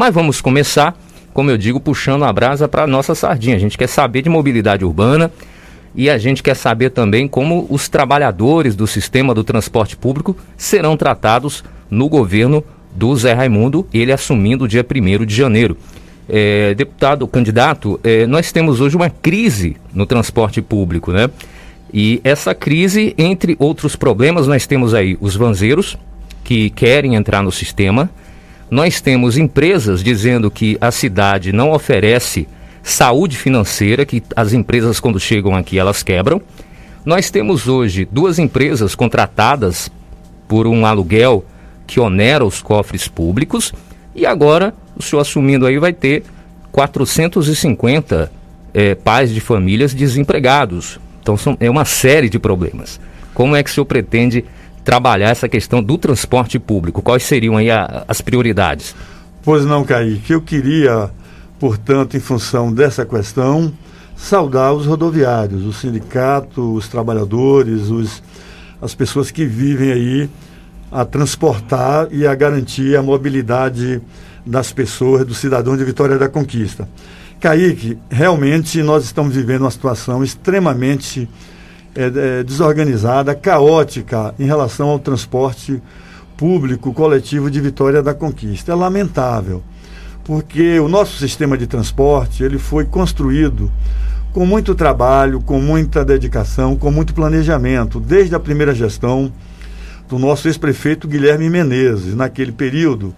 Mas vamos começar, como eu digo, puxando a brasa para a nossa sardinha. A gente quer saber de mobilidade urbana e a gente quer saber também como os trabalhadores do sistema do transporte público serão tratados no governo do Zé Raimundo, ele assumindo o dia 1 de janeiro. É, deputado, candidato, é, nós temos hoje uma crise no transporte público, né? E essa crise, entre outros problemas, nós temos aí os vanzeiros que querem entrar no sistema, nós temos empresas dizendo que a cidade não oferece saúde financeira, que as empresas, quando chegam aqui, elas quebram. Nós temos hoje duas empresas contratadas por um aluguel que onera os cofres públicos, e agora o senhor assumindo aí vai ter 450 é, pais de famílias desempregados. Então são, é uma série de problemas. Como é que o senhor pretende trabalhar essa questão do transporte público? Quais seriam aí a, as prioridades? Pois não, Kaique. Eu queria portanto, em função dessa questão, saudar os rodoviários, o sindicato, os trabalhadores, os, as pessoas que vivem aí a transportar e a garantir a mobilidade das pessoas, do cidadão de Vitória da Conquista. Kaique, realmente nós estamos vivendo uma situação extremamente é, é, desorganizada, caótica em relação ao transporte público coletivo de Vitória da Conquista. É lamentável porque o nosso sistema de transporte ele foi construído com muito trabalho, com muita dedicação, com muito planejamento, desde a primeira gestão do nosso ex-prefeito Guilherme Menezes. Naquele período,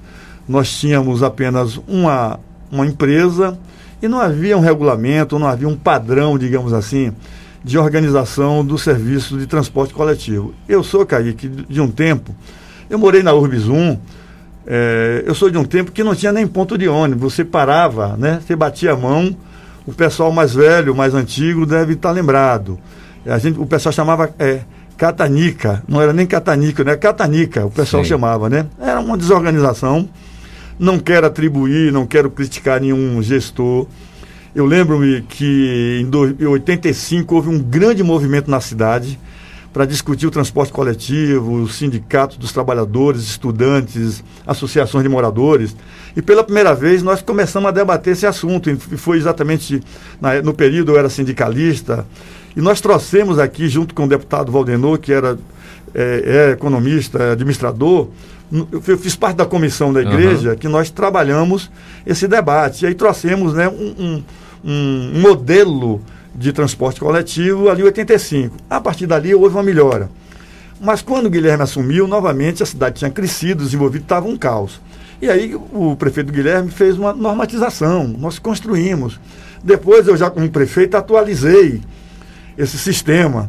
nós tínhamos apenas uma, uma empresa e não havia um regulamento, não havia um padrão, digamos assim, de organização do serviço de transporte coletivo. Eu sou, Kaique, de um tempo, eu morei na Urbizum, é, eu sou de um tempo que não tinha nem ponto de ônibus. Você parava, né? Você batia a mão. O pessoal mais velho, mais antigo, deve estar lembrado. A gente, o pessoal chamava é, catanica. Não era nem catanica, né? Catanica, o pessoal Sim. chamava, né? Era uma desorganização. Não quero atribuir, não quero criticar nenhum gestor. Eu lembro-me que em 85 houve um grande movimento na cidade para discutir o transporte coletivo, os sindicatos dos trabalhadores, estudantes, associações de moradores. E pela primeira vez nós começamos a debater esse assunto. E foi exatamente na, no período eu era sindicalista. E nós trouxemos aqui, junto com o deputado Valdenor, que era é, é economista, é administrador, eu fiz parte da comissão da igreja uhum. que nós trabalhamos esse debate. E aí trouxemos né, um, um, um modelo de transporte coletivo ali em 85. A partir dali houve uma melhora. Mas quando o Guilherme assumiu, novamente a cidade tinha crescido, desenvolvido, estava um caos. E aí o prefeito Guilherme fez uma normatização, nós construímos. Depois eu já como prefeito atualizei esse sistema.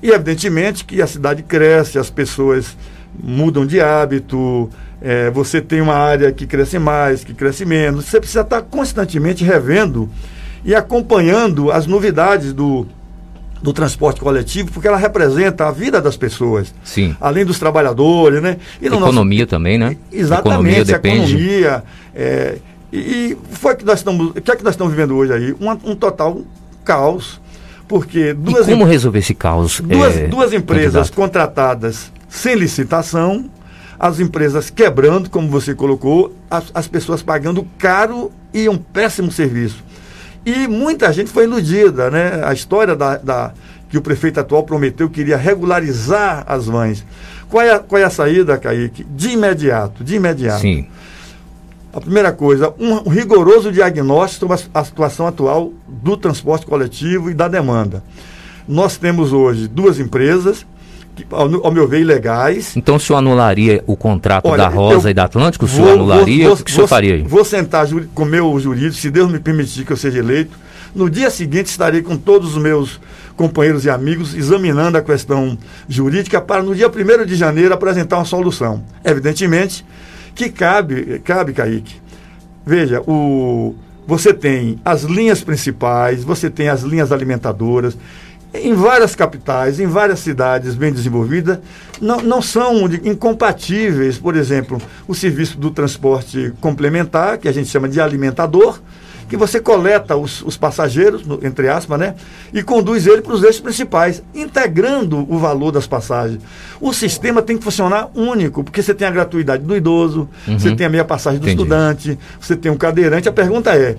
E evidentemente que a cidade cresce, as pessoas mudam de hábito, é, você tem uma área que cresce mais, que cresce menos. Você precisa estar constantemente revendo e acompanhando as novidades do, do transporte coletivo, porque ela representa a vida das pessoas. Sim. Além dos trabalhadores, né? E economia nosso... também, né? Exatamente, economia depende. economia. É, e foi que nós estamos. O que é que nós estamos vivendo hoje aí? Um, um total caos. Porque duas. E como resolver esse caos? Duas, é, duas empresas candidato. contratadas sem licitação, as empresas quebrando, como você colocou, as, as pessoas pagando caro e um péssimo serviço. E muita gente foi iludida, né? A história da, da que o prefeito atual prometeu que iria regularizar as vans. Qual é, a, qual é a saída, Kaique? De imediato, de imediato. Sim. A primeira coisa, um, rigoroso diagnóstico sobre a situação atual do transporte coletivo e da demanda. Nós temos hoje duas empresas, ao, ao, meu ver, ilegais. Então o senhor anularia o contrato Olha, da Rosa e da Atlântico? O senhor vou, anularia? Vou, vou, o que o senhor faria aí? Vou sentar com o meu jurídico, se Deus me permitir que eu seja eleito. No dia seguinte estarei com todos os meus companheiros e amigos examinando a questão jurídica para no dia 1 de janeiro apresentar uma solução. Evidentemente que cabe, cabe, Kaique. Veja, o, você tem as linhas principais, você tem as linhas alimentadoras, em várias capitais, em várias cidades bem desenvolvidas, não, não são incompatíveis, por exemplo, o serviço do transporte complementar, que a gente chama de alimentador, que você coleta os, os passageiros, no, entre aspas, né? E conduz ele para os eixos principais, integrando o valor das passagens. O sistema tem que funcionar único, porque você tem a gratuidade do idoso, uhum. você tem a meia passagem do Entendi. estudante, você tem um cadeirante. A pergunta é: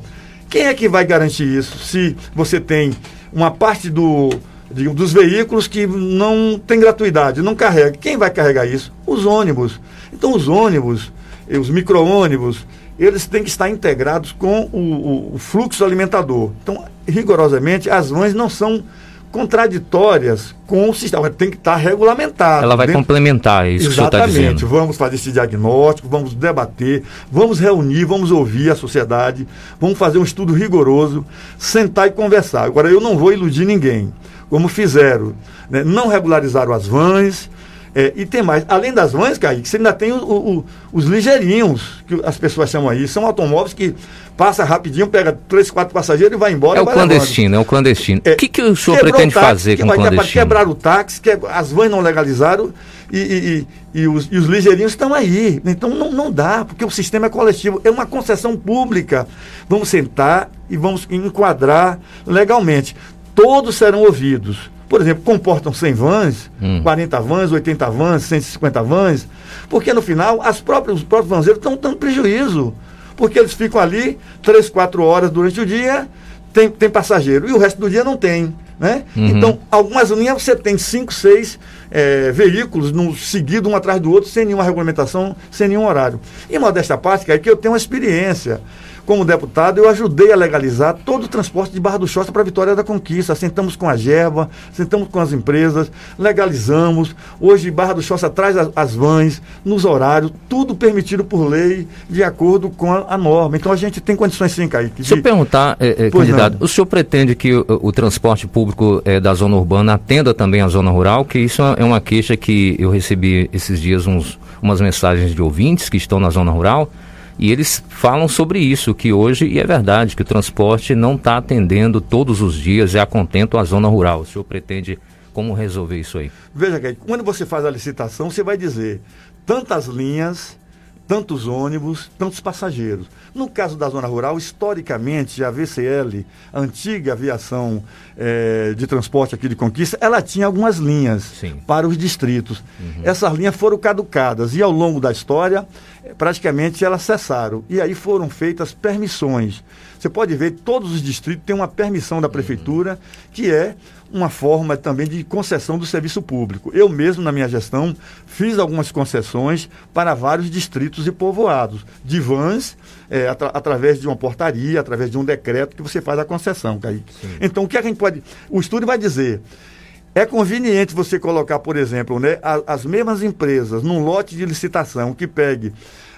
quem é que vai garantir isso? Se você tem uma parte do digamos, dos veículos que não tem gratuidade, não carrega. Quem vai carregar isso? Os ônibus. Então, os ônibus, os micro-ônibus, eles têm que estar integrados com o, o, o, fluxo alimentador. Então, rigorosamente, as vans não são contraditórias com o sistema, tem que estar regulamentado. Ela vai dentro... complementar isso Exatamente. que o está dizendo. Vamos fazer esse diagnóstico, vamos debater, vamos reunir, vamos ouvir a sociedade, vamos fazer um estudo rigoroso, sentar e conversar. Agora, eu não vou iludir ninguém como fizeram. Né? Não regularizaram as vans. É, e tem mais, além das vans, Kaique, você ainda tem o, o, os ligeirinhos, que as pessoas chamam aí. São automóveis que passa rapidinho, pega três, quatro passageiros e vai embora. É o clandestino, é o clandestino. É, o que, que o senhor pretende táxi, fazer com o clandestino? Quebrar o táxi, que as vans não legalizaram e, e, e, e os, os, ligeirinhos estão aí. Então não, não dá, porque o sistema é coletivo, é uma concessão pública. Vamos sentar e vamos enquadrar legalmente todos serão ouvidos. Por exemplo, comportam 100 vans, hum. 40 vans, 80 vans, 150 vans, porque no final as próprias, os próprios vanzeiros estão dando prejuízo. Porque eles ficam ali 3, 4 horas durante o dia, tem, tem passageiro, e o resto do dia não tem. Né? Uhum. Então, algumas linhas você tem 5, 6 é, veículos no, seguido um atrás do outro, sem nenhuma regulamentação, sem nenhum horário. E modesta parte, que é que eu tenho uma experiência como deputado, eu ajudei a legalizar todo o transporte de Barra do Choça para a Vitória da Conquista. Sentamos com a Gerba, sentamos com as empresas, legalizamos. Hoje, Barra do Choça traz as, as vans nos horários, tudo permitido por lei, de acordo com a, a norma. Então, a gente tem condições sim, Kaique. De... eu perguntar, é, é, candidato, não. o senhor pretende que o, o transporte público é, da zona urbana atenda também a zona rural? Que isso é uma queixa que eu recebi esses dias uns, umas mensagens de ouvintes que estão na zona rural e eles falam sobre isso, que hoje, e é verdade, que o transporte não está atendendo todos os dias e a contento a zona rural. O senhor pretende como resolver isso aí? Veja, que quando você faz a licitação, você vai dizer tantas linhas, tantos ônibus, tantos passageiros. No caso da zona rural, historicamente, a VCL, a antiga aviação é, de transporte aqui de Conquista, ela tinha algumas linhas Sim. para os distritos. Uhum. Essas linhas foram caducadas e ao longo da história, eh, praticamente elas cessaram. E aí foram feitas permissões. Você pode ver, todos os distritos têm uma permissão da prefeitura, que é uma forma também de concessão do serviço público. Eu mesmo, na minha gestão, fiz algumas concessões para vários distritos e povoados, de vans, é, atra através de uma portaria, através de um decreto que você faz a concessão, Kaique. Sim. Então, o que a gente pode. O estudo vai dizer. É conveniente você colocar, por exemplo, né, as, as mesmas empresas num lote de licitação que pegue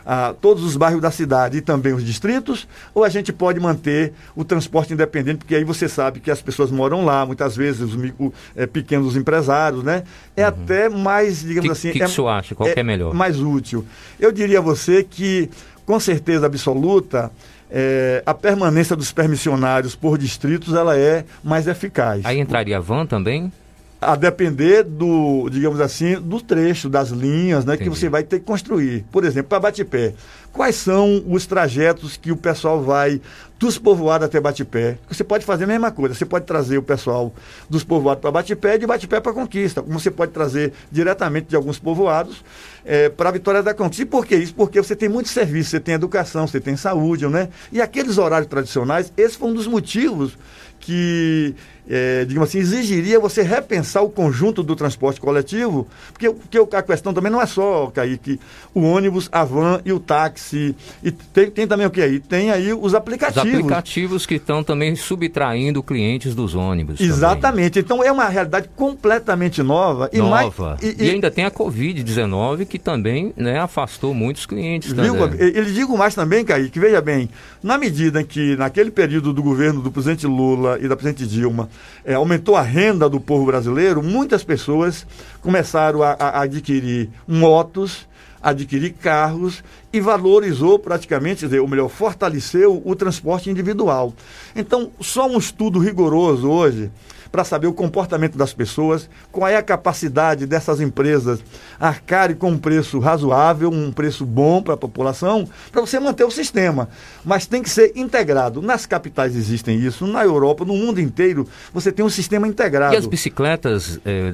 a todos os bairros da cidade e também os distritos, ou a gente pode manter o transporte independente, porque aí você sabe que as pessoas moram lá, muitas vezes os o, é, pequenos empresários, né? É uhum. até mais, digamos que, assim. O que, é, que, você acha? Qual é, é melhor? Mais útil. Eu diria a você que, com certeza absoluta, é, a permanência dos permissionários por distritos ela é mais eficaz. Aí entraria a van também? A depender do, digamos assim, do trecho, das linhas né, que você vai ter que construir. Por exemplo, para Batipé, quais são os trajetos que o pessoal vai dos povoados até Batipé? Você pode fazer a mesma coisa, você pode trazer o pessoal dos povoados para Batipé e de Batipé para Conquista, como você pode trazer diretamente de alguns povoados é, para a Vitória da Conquista. E por que isso? Porque você tem muitos serviços, você tem educação, você tem saúde, né? E aqueles horários tradicionais, esse foi um dos motivos que, é, digamos assim, exigiria você repensar o conjunto do transporte coletivo, porque, porque a questão também não é só, Kaique, o ônibus, a van e o táxi. E tem, tem também o que aí? Tem aí os aplicativos. Os aplicativos que estão também subtraindo clientes dos ônibus. Exatamente. Também. Então é uma realidade completamente nova. E nova. Mais, e, e, e, ainda tem a Covid-19 que também né, afastou muitos clientes. Viu? Ele digo mais também, Kaique, veja bem, na medida em que naquele período do governo do presidente Lula e da presidente Dilma é, aumentou a renda do povo brasileiro, muitas pessoas começaram a, a adquirir motos, adquirir carros e valorizou praticamente, ou melhor, fortaleceu o transporte individual. Então, só um estudo rigoroso hoje para saber o comportamento das pessoas, qual é a capacidade dessas empresas arcarem com um preço razoável, um preço bom para a população, para você manter o sistema. Mas tem que ser integrado. Nas capitais existem isso, na Europa, no mundo inteiro, você tem um sistema integrado. E as bicicletas, eh,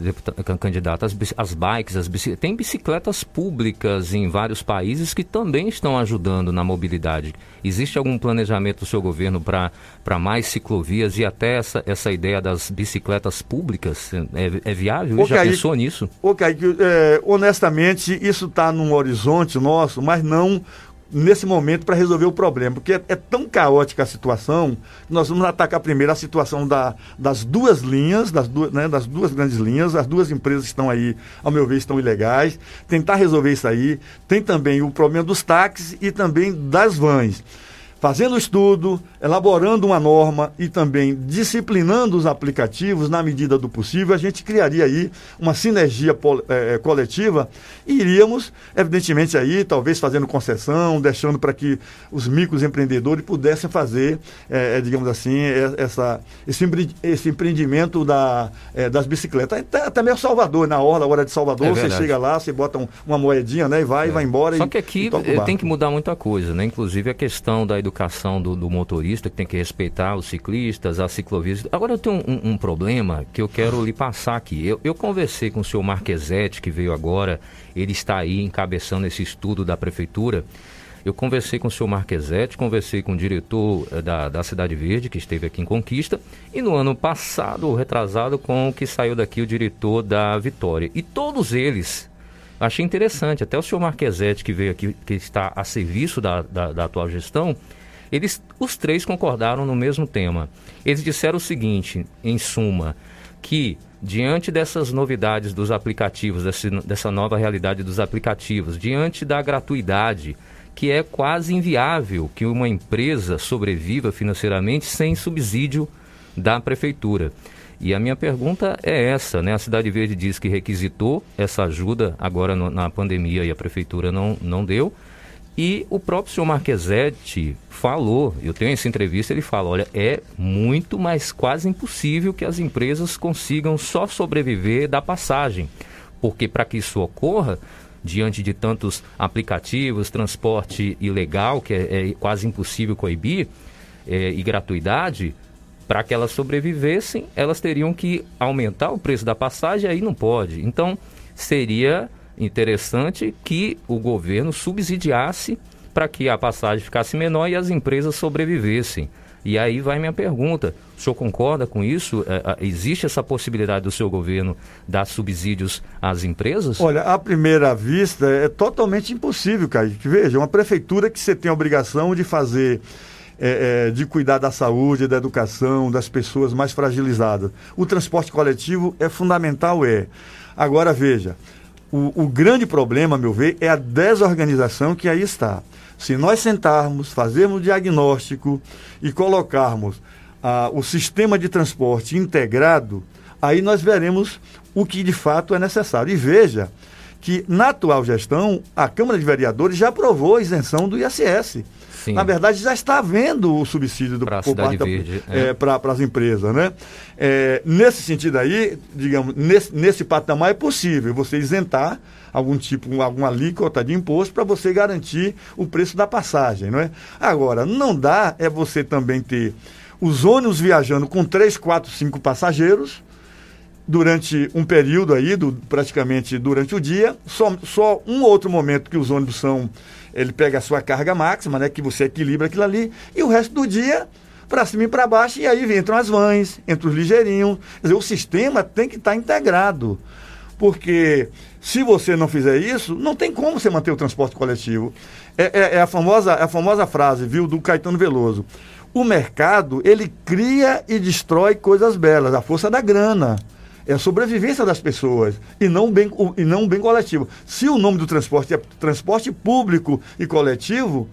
candidato, as, as bikes, as bicicletas, tem bicicletas públicas em vários países que também estão ajudando na mobilidade. Existe algum planejamento do seu governo para mais ciclovias e até essa, essa ideia das bicicletas públicas? É, é viável? Okay, Já pensou nisso? Ok, é, honestamente, isso está num horizonte nosso, mas não nesse momento para resolver o problema, porque é, é, tão caótica a situação que nós vamos atacar primeiro a situação da, das duas linhas, das duas, né, das duas grandes linhas, as duas empresas que estão aí, ao meu ver, estão ilegais, tentar resolver isso aí. Tem também o problema dos táxis e também das vans fazendo o estudo, elaborando uma norma e também disciplinando os aplicativos na medida do possível, a gente criaria aí uma sinergia é, coletiva e iríamos, evidentemente, aí, talvez fazendo concessão, deixando para que os microempreendedores pudessem fazer, é, digamos assim, essa, esse, empreendimento da, é, das bicicletas. Até, até mesmo Salvador, na hora, hora de Salvador, você chega lá, você bota um, uma moedinha né, e vai, e vai embora. Só e, que aqui tem que mudar muita coisa, né? Inclusive a questão da educação do, do, motorista, que tem que respeitar os ciclistas, as ciclovias. Agora eu tenho um, um, problema que eu quero lhe passar aqui. Eu, eu conversei com o senhor Marquesetti, que veio agora, ele está aí encabeçando esse estudo da prefeitura. Eu conversei com o senhor Marquesetti, conversei com o diretor eh, da, da Cidade Verde, que esteve aqui em Conquista, e no ano passado, retrasado, com o que saiu daqui o diretor da Vitória. E todos eles achei interessante. Até o senhor Marquesetti, que veio aqui, que está a serviço da, da, da, atual gestão, eles, os três concordaram no mesmo tema. Eles disseram o seguinte, em suma, que diante dessas novidades dos aplicativos, dessa nova realidade dos aplicativos, diante da gratuidade, que é quase inviável que uma empresa sobreviva financeiramente sem subsídio da prefeitura. E a minha pergunta é essa, né? A Cidade Verde diz que requisitou essa ajuda agora no, na pandemia e a prefeitura não, não deu. E o próprio senhor Marquesetti falou, eu tenho essa entrevista, ele fala, olha, é muito, mas quase impossível que as empresas consigam só sobreviver da passagem. Porque para que isso ocorra, diante de tantos aplicativos, transporte ilegal, que é, é quase impossível coibir, é, e gratuidade, para que elas sobrevivessem, elas teriam que aumentar o preço da passagem, aí não pode. Então, seria interessante que o governo subsidiasse para que a passagem ficasse menor e as empresas sobrevivessem. E aí vai minha pergunta: o senhor concorda com isso? É, existe essa possibilidade do seu governo dar subsídios às empresas? Olha, à primeira vista é totalmente impossível, Kaique. Veja, uma prefeitura que você tem a obrigação de fazer. É, é, de cuidar da saúde, da educação, das pessoas mais fragilizadas. O transporte coletivo é fundamental, é. Agora veja, o, o grande problema, a meu ver, é a desorganização que aí está. Se nós sentarmos, fazermos diagnóstico e colocarmos ah, o sistema de transporte integrado, aí nós veremos o que de fato é necessário. E veja que, na atual gestão, a Câmara de Vereadores já aprovou a isenção do ISS. Sim. Na verdade, já está havendo o subsídio para é. é, as empresas. Né? É, nesse sentido aí, digamos, nesse, nesse patamar é possível você isentar algum tipo, alguma alíquota de imposto para você garantir o preço da passagem. Não é? Agora, não dá é você também ter os ônibus viajando com 3, 4, 5 passageiros durante um período aí, do, praticamente durante o dia, só, só um outro momento que os ônibus são ele pega a sua carga máxima, né, que você equilibra aquilo ali, e o resto do dia para cima e para baixo, e aí entram as vans, entram os ligeirinhos. Quer dizer, o sistema tem que estar tá integrado. Porque se você não fizer isso, não tem como você manter o transporte coletivo. É, é, é a, famosa, é a famosa frase, viu, do Caetano Veloso. O mercado, ele cria e destrói coisas belas, a força da grana é a sobrevivência das pessoas e não, bem, e não bem coletivo. Se o nome do transporte é transporte público e coletivo,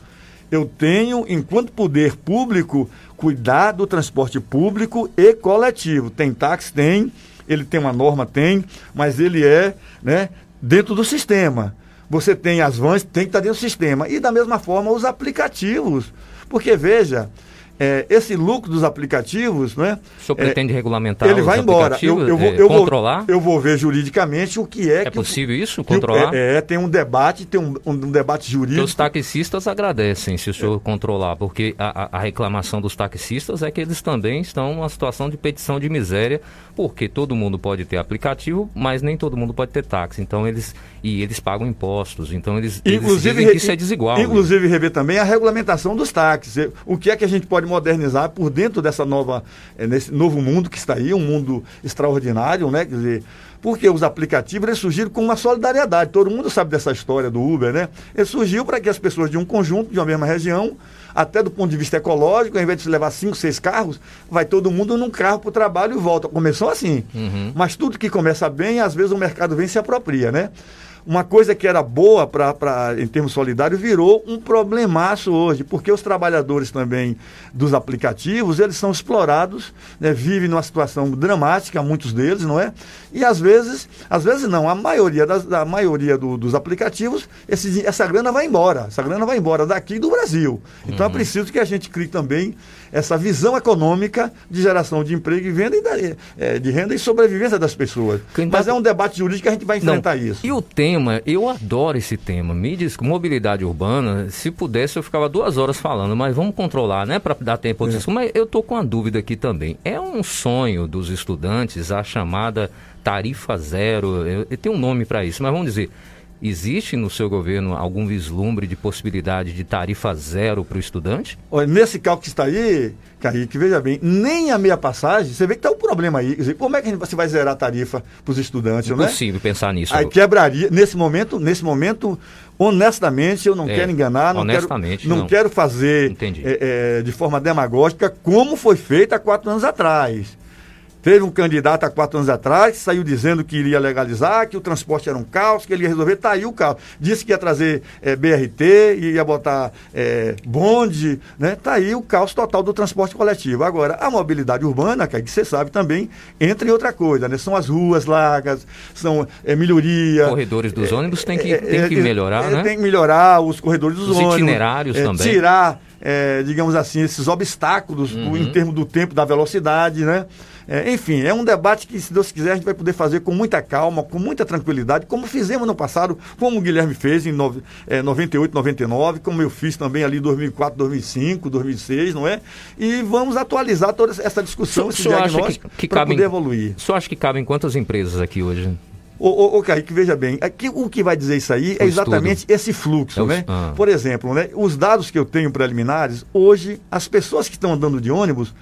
eu tenho, enquanto poder público, cuidar do transporte público e coletivo. Tem táxi? Tem. Ele tem uma norma? Tem. Mas ele é né, dentro do sistema. Você tem as vans, tem que estar dentro do sistema. E da mesma forma os aplicativos. Porque, veja, é, esse lucro dos aplicativos, né? O senhor pretende é, regulamentar Ele vai embora. Eu, eu, vou, é, eu controlar? Vou, eu vou ver juridicamente o que é. É que possível isso? Controlar? é, tem um debate, tem um, um, debate jurídico. Porque os taxistas agradecem se o senhor controlar, porque a, a, reclamação dos taxistas é que eles também estão numa situação de petição de miséria, porque todo mundo pode ter aplicativo, mas nem todo mundo pode ter táxi. Então eles e eles pagam impostos. Então eles, inclusive, eles que isso é desigual. Inclusive rever também a regulamentação dos táxis. O que é que a gente pode modernizar por dentro dessa nova, é, nesse novo mundo que está aí, um mundo extraordinário, né? Quer dizer, porque os aplicativos eles surgiram com uma solidariedade. Todo mundo sabe dessa história do Uber, né? Ele surgiu para que as pessoas de um conjunto, de uma mesma região, até do ponto de vista ecológico, ao invés de se levar cinco, seis carros, vai todo mundo num carro para o trabalho e volta. Começou assim. Uhum. Mas tudo que começa bem, às vezes o mercado vem e se apropria, né? Uma coisa que era boa pra, pra, em termos solidários virou um problemaço hoje, porque os trabalhadores também dos aplicativos, eles são explorados, né, vivem numa situação dramática, muitos deles, não é? E às vezes, às vezes não, a maioria, das, a maioria do, dos aplicativos, esse, essa grana vai embora, essa grana vai embora daqui do Brasil. Então é uhum. é preciso que a gente crie também essa visão econômica de geração de emprego e venda e da, é, de renda e sobrevivência das pessoas. Mas é um debate jurídico que a gente vai enfrentar não. isso. E o tema, eu adoro esse tema. Me diz mobilidade urbana, se pudesse eu ficava duas horas falando, mas vamos controlar, né, para dar tempo é. Mas eu tô com uma dúvida aqui também. É um sonho dos estudantes a chamada tarifa zero? Eu, eu tenho um nome para isso, mas vamos dizer Existe no seu governo algum vislumbre de possibilidade de tarifa zero para o estudante? Olha, nesse cálculo que está aí, Kaique, veja bem, nem a meia passagem, você vê que está um problema aí. Quer dizer, como é que você vai zerar a tarifa para os estudantes? É possível pensar nisso. Aí quebraria, nesse momento, nesse momento, honestamente, eu não é, quero enganar, não, quero, não, não, quero fazer é, é, de forma demagógica como foi feito há quatro anos atrás. Teve um candidato há quatro anos atrás que saiu dizendo que iria legalizar, que o transporte era um caos, que ele ia resolver, tá aí o caos. Disse que ia trazer é, BRT, ia botar é, bonde, né? Tá aí o caos total do transporte coletivo. Agora, a mobilidade urbana, que você sabe também, entra em outra coisa, né? São as ruas largas, são é, melhoria. Corredores dos ônibus tem que, tem que melhorar, né? Tem que melhorar os corredores dos os ônibus. itinerários também. Tirar, digamos assim, esses obstáculos uhum. em termos do tempo, da velocidade, né? É, enfim, é um debate que, se Deus quiser, a gente vai poder fazer com muita calma, com muita tranquilidade, como fizemos no passado, como o Guilherme fez em no, é, 98, 99, como eu fiz também ali em 2004, 2005, 2006, não é? E vamos atualizar toda essa discussão, esse diagnóstico, para poder evoluir. O senhor acha que cabem quantas empresas aqui hoje? Ô, ô, ô Kaique, veja bem, aqui, o que vai dizer isso aí é exatamente esse fluxo, é né? Ah. Por exemplo, né, os dados que eu tenho preliminares, hoje, as pessoas que estão andando de ônibus,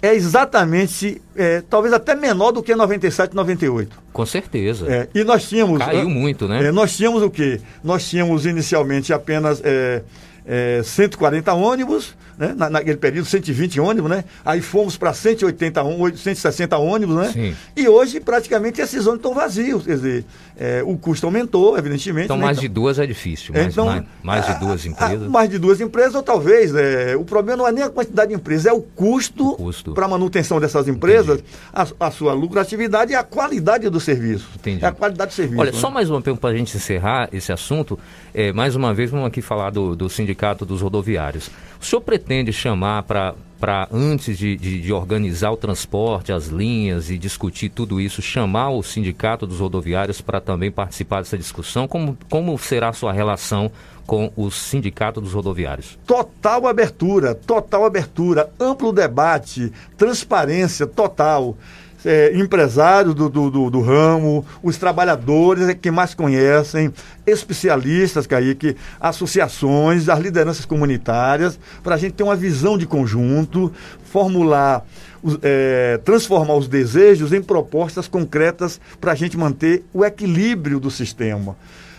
é exatamente, é, talvez até menor do que 97, 98. Com certeza. É, e nós tínhamos. Caiu é, muito, né? É, nós tínhamos o quê? Nós tínhamos inicialmente apenas é, 140 é, ônibus, né? Na, naquele período, 120 ônibus, né? Aí fomos para 180, 160 ônibus, né? Sim. E hoje, praticamente, esses ônibus estão vazios. Quer dizer, é, o custo aumentou, evidentemente. Então, né? mais então, de duas é difícil. Mais, então, mais, mais de duas empresas. A, mais de duas empresas, ou talvez. É, o problema não é nem a quantidade de empresas, é o custo, custo. para a manutenção dessas empresas, a, a, sua lucratividade e a qualidade do serviço. Entendi. É a qualidade do serviço. Olha, né? só mais uma pergunta para a gente encerrar esse assunto. É, mais uma vez, vamos aqui falar do, do Sindicato dos Rodoviários. O senhor pretende chamar para para antes de, de, de, organizar o transporte, as linhas e discutir tudo isso, chamar o sindicato dos rodoviários para também participar dessa discussão? Como, como será a sua relação com o sindicato dos rodoviários? Total abertura, total abertura, amplo debate, transparência total é, empresários do, do, do, do, ramo, os trabalhadores é que mais conhecem, especialistas, Kaique, associações, as lideranças comunitárias, para a gente ter uma visão de conjunto, formular, é, transformar os desejos em propostas concretas para a gente manter o equilíbrio do sistema.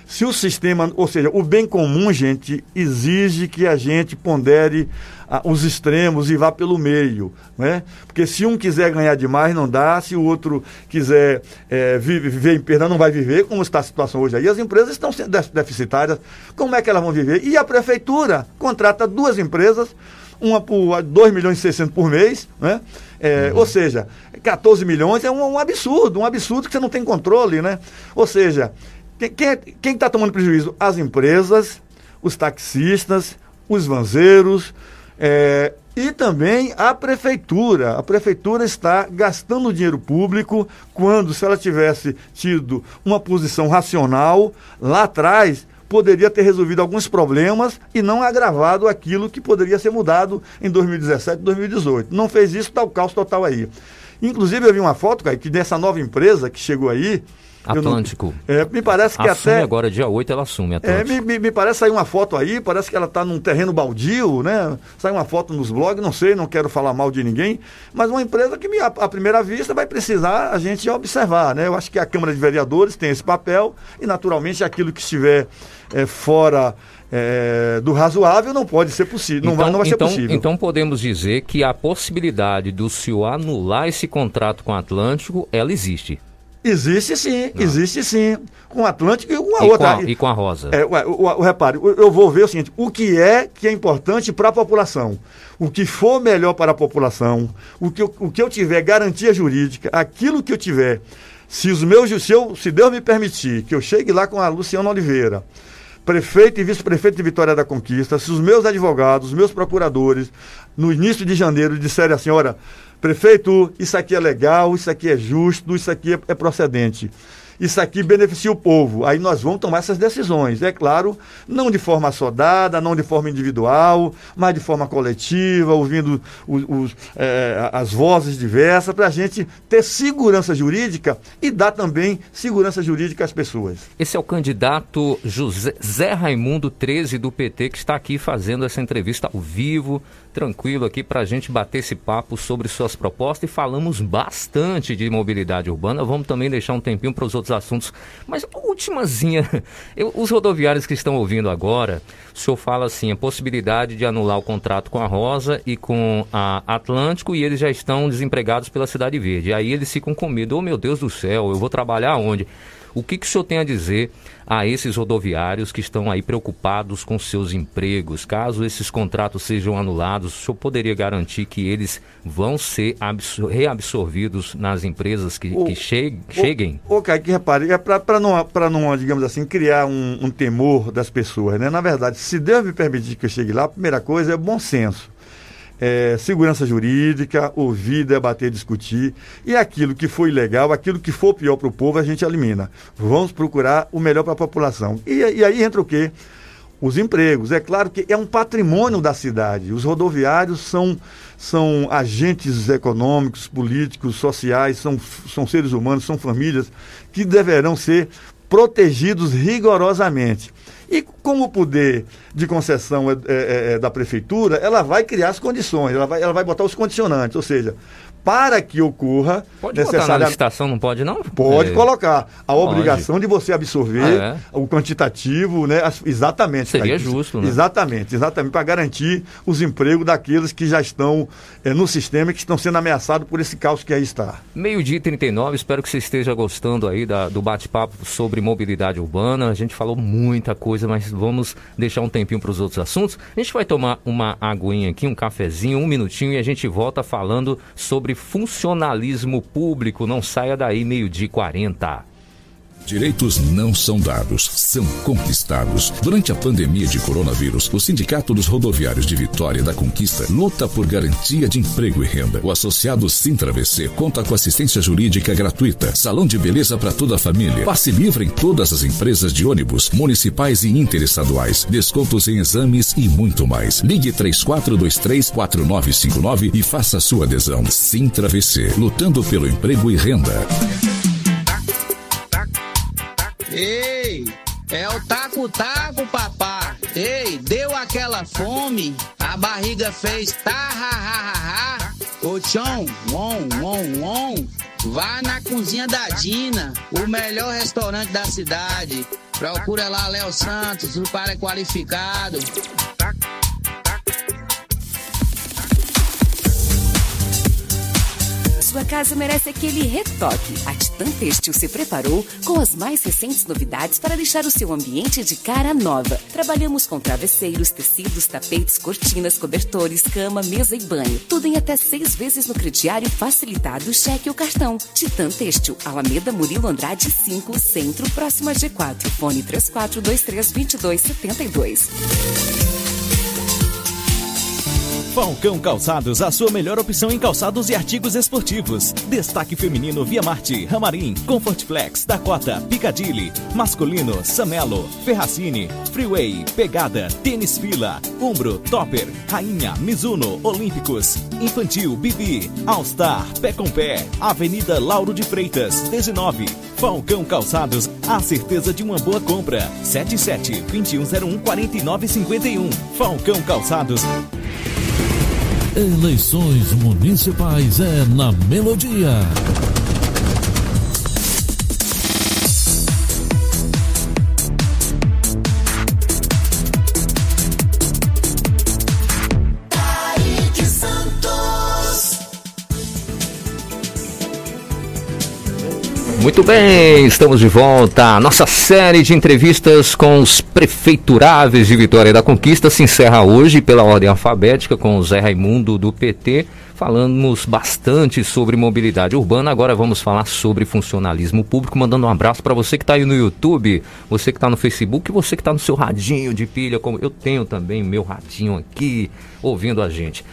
Se o sistema, ou seja, o bem comum, gente, exige que a gente pondere ah, os extremos e vá pelo meio, né? Porque se um quiser ganhar demais, não dá, se o outro quiser é, viver em perda, não vai viver, como está a situação hoje aí. As empresas estão sendo deficitárias, como é que elas vão viver? E a prefeitura contrata duas empresas, uma por 2 milhões e 600 por mês, né? É, uhum. Ou seja, 14 milhões é um, um absurdo, um absurdo que você não tem controle, né? Ou seja, quem está tomando prejuízo? As empresas, os taxistas, os vanzeiros, É, e também a prefeitura. A prefeitura está gastando dinheiro público quando, se ela tivesse tido uma posição racional lá atrás, poderia ter resolvido alguns problemas e não agravado aquilo que poderia ser mudado em 2017, 2018. Não fez isso, está o caos total aí. Inclusive, eu vi uma foto, Caio, que dessa nova empresa que chegou aí, Atlântico. Não, é, me parece que assume até. agora, dia 8, ela assume Atlântico. É, me, me, me, parece sair uma foto aí, parece que ela está num terreno baldio, né? Sai uma foto nos blogs, não sei, não quero falar mal de ninguém, mas uma empresa que, me, à, primeira vista, vai precisar a gente observar, né? Eu acho que a Câmara de Vereadores tem esse papel e, naturalmente, aquilo que estiver é, fora. É, do razoável não pode ser possível, não, então, vai, não vai então, ser possível. Então podemos dizer que a possibilidade do senhor anular esse contrato com o Atlântico, ela existe. Existe sim, não. existe sim. Com o Atlântico e com a e outra. Com a, e com a Rosa. É, o, o, o, repare, eu vou ver o seguinte: o que é que é importante para a população? O que for melhor para a população, o que, eu, o que eu tiver garantia jurídica, aquilo que eu tiver. Se os meus, se, eu, se Deus me permitir que eu chegue lá com a Luciana Oliveira, prefeito e vice-prefeito de Vitória da Conquista, se os meus advogados, os meus procuradores, no início de janeiro, disserem assim: olha Prefeito, isso aqui é legal, isso aqui é justo, isso aqui é, é procedente isso aqui beneficia o povo. Aí nós vamos tomar essas decisões. É claro, não de forma assodada, não de forma individual, mas de forma coletiva, ouvindo os, os, é, as vozes diversas, para a gente ter segurança jurídica e dar também segurança jurídica às pessoas. Esse é o candidato José, Zé Raimundo 13 do PT que está aqui fazendo essa entrevista ao vivo, tranquilo aqui para a gente bater esse papo sobre suas propostas e falamos bastante de mobilidade urbana. Vamos também deixar um tempinho para os outros assuntos. Mas ultimazinha, eu, os rodoviários que estão ouvindo agora, o senhor fala assim, a possibilidade de anular o contrato com a Rosa e com a Atlântico e eles já estão desempregados pela Cidade Verde. Aí eles ficam com medo, oh meu Deus do céu, eu vou trabalhar onde? O que, que o senhor tem a dizer a esses rodoviários que estão aí preocupados com seus empregos? Caso esses contratos sejam anulados, o senhor poderia garantir que eles vão ser reabsorvidos nas empresas que, o, que che o, cheguem? O, que repare, é para não, não, digamos assim, criar um, um temor das pessoas, né? Na verdade, se Deus me permitir que eu chegue lá, a primeira coisa é bom senso é, segurança jurídica, ouvir, debater, discutir. E aquilo que foi ilegal, aquilo que for pior para o povo, a gente elimina. Vamos procurar o melhor para a população. E, e aí entra o quê? Os empregos. É claro que é um patrimônio da cidade. Os rodoviários são, são agentes econômicos, políticos, sociais, são, são seres humanos, são famílias que deverão ser protegidos rigorosamente. E como o poder de concessão é, é, é, da prefeitura, ela vai criar as condições, ela vai, ela vai botar os condicionantes, ou seja, para que ocorra pode necessariamente. na licitação, não pode, não? Pode é. colocar. A pode. obrigação de você absorver ah, é? o quantitativo, né? Exatamente. Seria justo, né? Exatamente, exatamente, para garantir os empregos daqueles que já estão é, no sistema e que estão sendo ameaçados por esse caos que aí está. Meio-dia e 39, espero que você esteja gostando aí da, do bate-papo sobre mobilidade urbana. A gente falou muita coisa, mas vamos deixar um tempinho para os outros assuntos. A gente vai tomar uma aguinha aqui, um cafezinho, um minutinho e a gente volta falando sobre sobre funcionalismo público. Não saia daí, meio-dia 40. Direitos não são dados, são conquistados. Durante a pandemia de coronavírus, o Sindicato dos Rodoviários de Vitória da Conquista luta por garantia de emprego e renda. O associado Sintra VC conta com assistência jurídica gratuita, salão de beleza para toda a família, passe livre em todas as empresas de ônibus, municipais e interestaduais, descontos em exames e muito mais. Ligue 34234959 e faça sua adesão. Sintra VC, lutando pelo emprego e renda. Ei, é o taco-taco, papá. Ei, deu aquela fome, a barriga fez tá, ha, ha, ha, ha. Ô, Chão, on, on, on, vá na cozinha da Dina, o melhor restaurante da cidade. Procura lá Léo Santos, o cara é qualificado. Sua casa merece aquele retoque. A Titan Têxtil se preparou com as mais recentes novidades para deixar o seu ambiente de cara nova. Trabalhamos com travesseiros, tecidos, tapetes, cortinas, cobertores, cama, mesa e banho. Tudo em até seis vezes no crediário facilitado, cheque ou cartão. Titan Têxtil, Alameda Murilo Andrade 5, Centro, próximo a G4. Fone 3423 2272. Falcão Calçados, a sua melhor opção em calçados e artigos esportivos. Destaque feminino Via Marte, Ramarim, Comfort Flex, Dakota, Piccadilly. Masculino, Samelo, Ferracini, Freeway, Pegada, Tênis Fila, Umbro, Topper, Rainha, Mizuno, Olímpicos. Infantil, Bibi, All Star, Pé com Pé, Avenida Lauro de Freitas, 19. Falcão Calçados, a certeza de uma boa compra. 77 2101 4951. Falcão Calçados. Eleições municipais é na Melodia. Muito bem, estamos de volta. Nossa série de entrevistas com os prefeituráveis de Vitória da Conquista se encerra hoje pela ordem alfabética com o Zé Raimundo do PT. Falamos bastante sobre mobilidade urbana, agora vamos falar sobre funcionalismo público. Mandando um abraço para você que está aí no YouTube, você que está no Facebook, você que está no seu radinho de pilha, como eu tenho também meu radinho aqui, ouvindo a gente.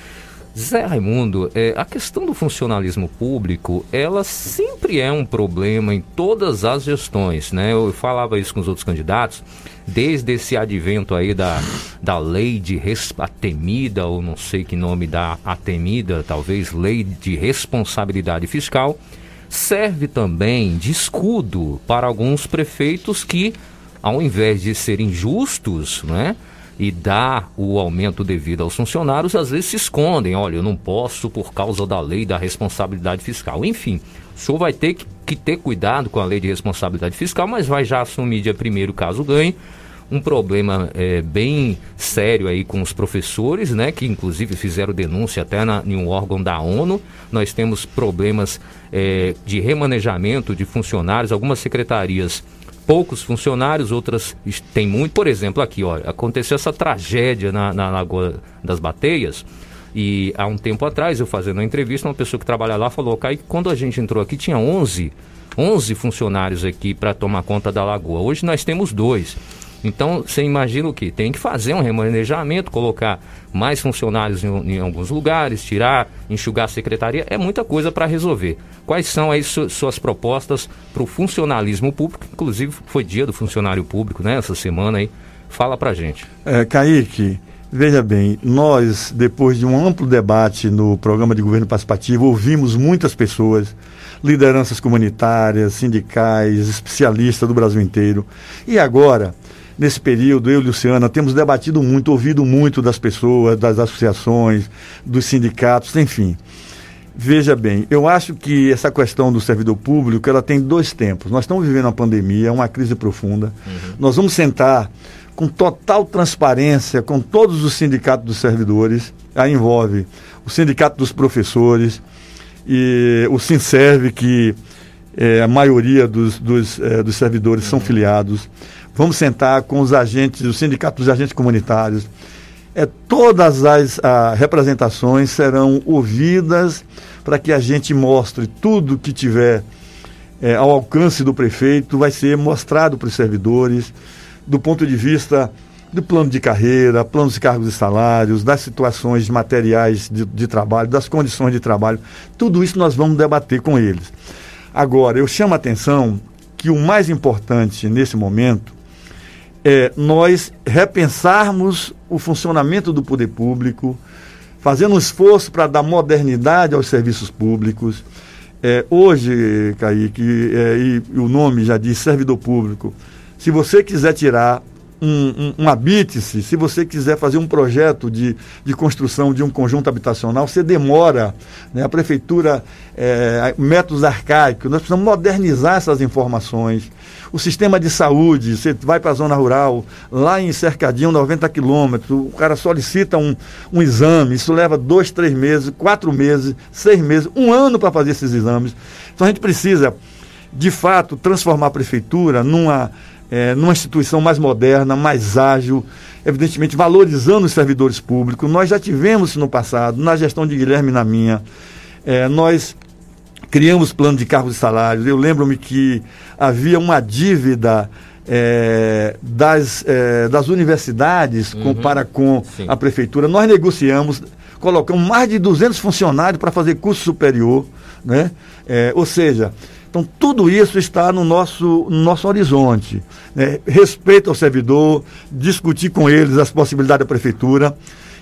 Zé Raimundo, é, a questão do funcionalismo público, ela sempre é um problema em todas as gestões, né? Eu falava isso com os outros candidatos, desde esse advento aí da, da lei de res, atemida, ou não sei que nome dá atemida, talvez lei de responsabilidade fiscal, serve também de escudo para alguns prefeitos que, ao invés de serem justos, né? E dá o aumento devido aos funcionários, às vezes se escondem. Olha, eu não posso por causa da lei da responsabilidade fiscal. Enfim, o senhor vai ter que, que ter cuidado com a lei de responsabilidade fiscal, mas vai já assumir dia primeiro caso ganhe. Um problema é, bem sério aí com os professores, né? Que inclusive fizeram denúncia até na, em um órgão da ONU. Nós temos problemas é, de remanejamento de funcionários, algumas secretarias poucos funcionários, outras têm muito. Por exemplo, aqui, ó, aconteceu essa tragédia na, na Lagoa das Bateias. E há um tempo atrás, eu fazendo uma entrevista, uma pessoa que trabalha lá falou, Kai, quando a gente entrou aqui tinha 11, 11 funcionários aqui para tomar conta da lagoa. Hoje nós temos dois. Então, você imagina o que? Tem que fazer um remanejamento, colocar mais funcionários em, em alguns lugares, tirar, enxugar a secretaria, é muita coisa para resolver. Quais são aí su suas propostas para o funcionalismo público? Inclusive, foi dia do funcionário público, né? Essa semana aí. Fala para gente. É, Kaique, veja bem, nós, depois de um amplo debate no programa de governo participativo, ouvimos muitas pessoas lideranças comunitárias, sindicais, especialistas do Brasil inteiro. E agora, nesse período, eu e Luciana, temos debatido muito, ouvido muito das pessoas, das associações, dos sindicatos, enfim. Veja bem, eu acho que essa questão do servidor público, ela tem dois tempos. Nós estamos vivendo uma pandemia, uma crise profunda. Uhum. Nós vamos sentar com total transparência com todos os sindicatos dos servidores. Aí envolve o sindicato dos professores e o Sinserve, que é, a maioria dos, dos, é, dos servidores uhum. são filiados. Vamos sentar com os agentes, o sindicato dos agentes comunitários. É, todas as a, representações serão ouvidas para que a gente mostre tudo que tiver é, ao alcance do prefeito, vai ser mostrado para os servidores, do ponto de vista do plano de carreira, planos de cargos e salários, das situações materiais de, de trabalho, das condições de trabalho. Tudo isso nós vamos debater com eles. Agora, eu chamo a atenção que o mais importante nesse momento é nós repensarmos o funcionamento do poder público, fazendo um esforço para dar modernidade aos serviços públicos. É, hoje, Kaique, é, e, e o nome já diz servidor público, se você quiser tirar um, um, um habite-se, se você quiser fazer um projeto de, de construção de um conjunto habitacional, você demora. Né? A prefeitura, é, métodos arcaicos, nós precisamos modernizar essas informações. O sistema de saúde, você vai para a zona rural, lá em Cercadinho, 90 quilômetros, o cara solicita um, um exame, isso leva dois, três meses, quatro meses, seis meses, um ano para fazer esses exames. Então a gente precisa, de fato, transformar a prefeitura numa é, numa instituição mais moderna, mais ágil, evidentemente valorizando os servidores públicos. Nós já tivemos isso no passado, na gestão de Guilherme e na minha. É, nós criamos plano de cargos e salários. Eu lembro-me que havia uma dívida é, das, é, das universidades uhum. com, para com Sim. a prefeitura. Nós negociamos colocamos mais de 200 funcionários para fazer curso superior, né? É, ou seja, então tudo isso está no nosso, no nosso horizonte. Né? Respeito ao servidor, discutir com eles as possibilidades da prefeitura.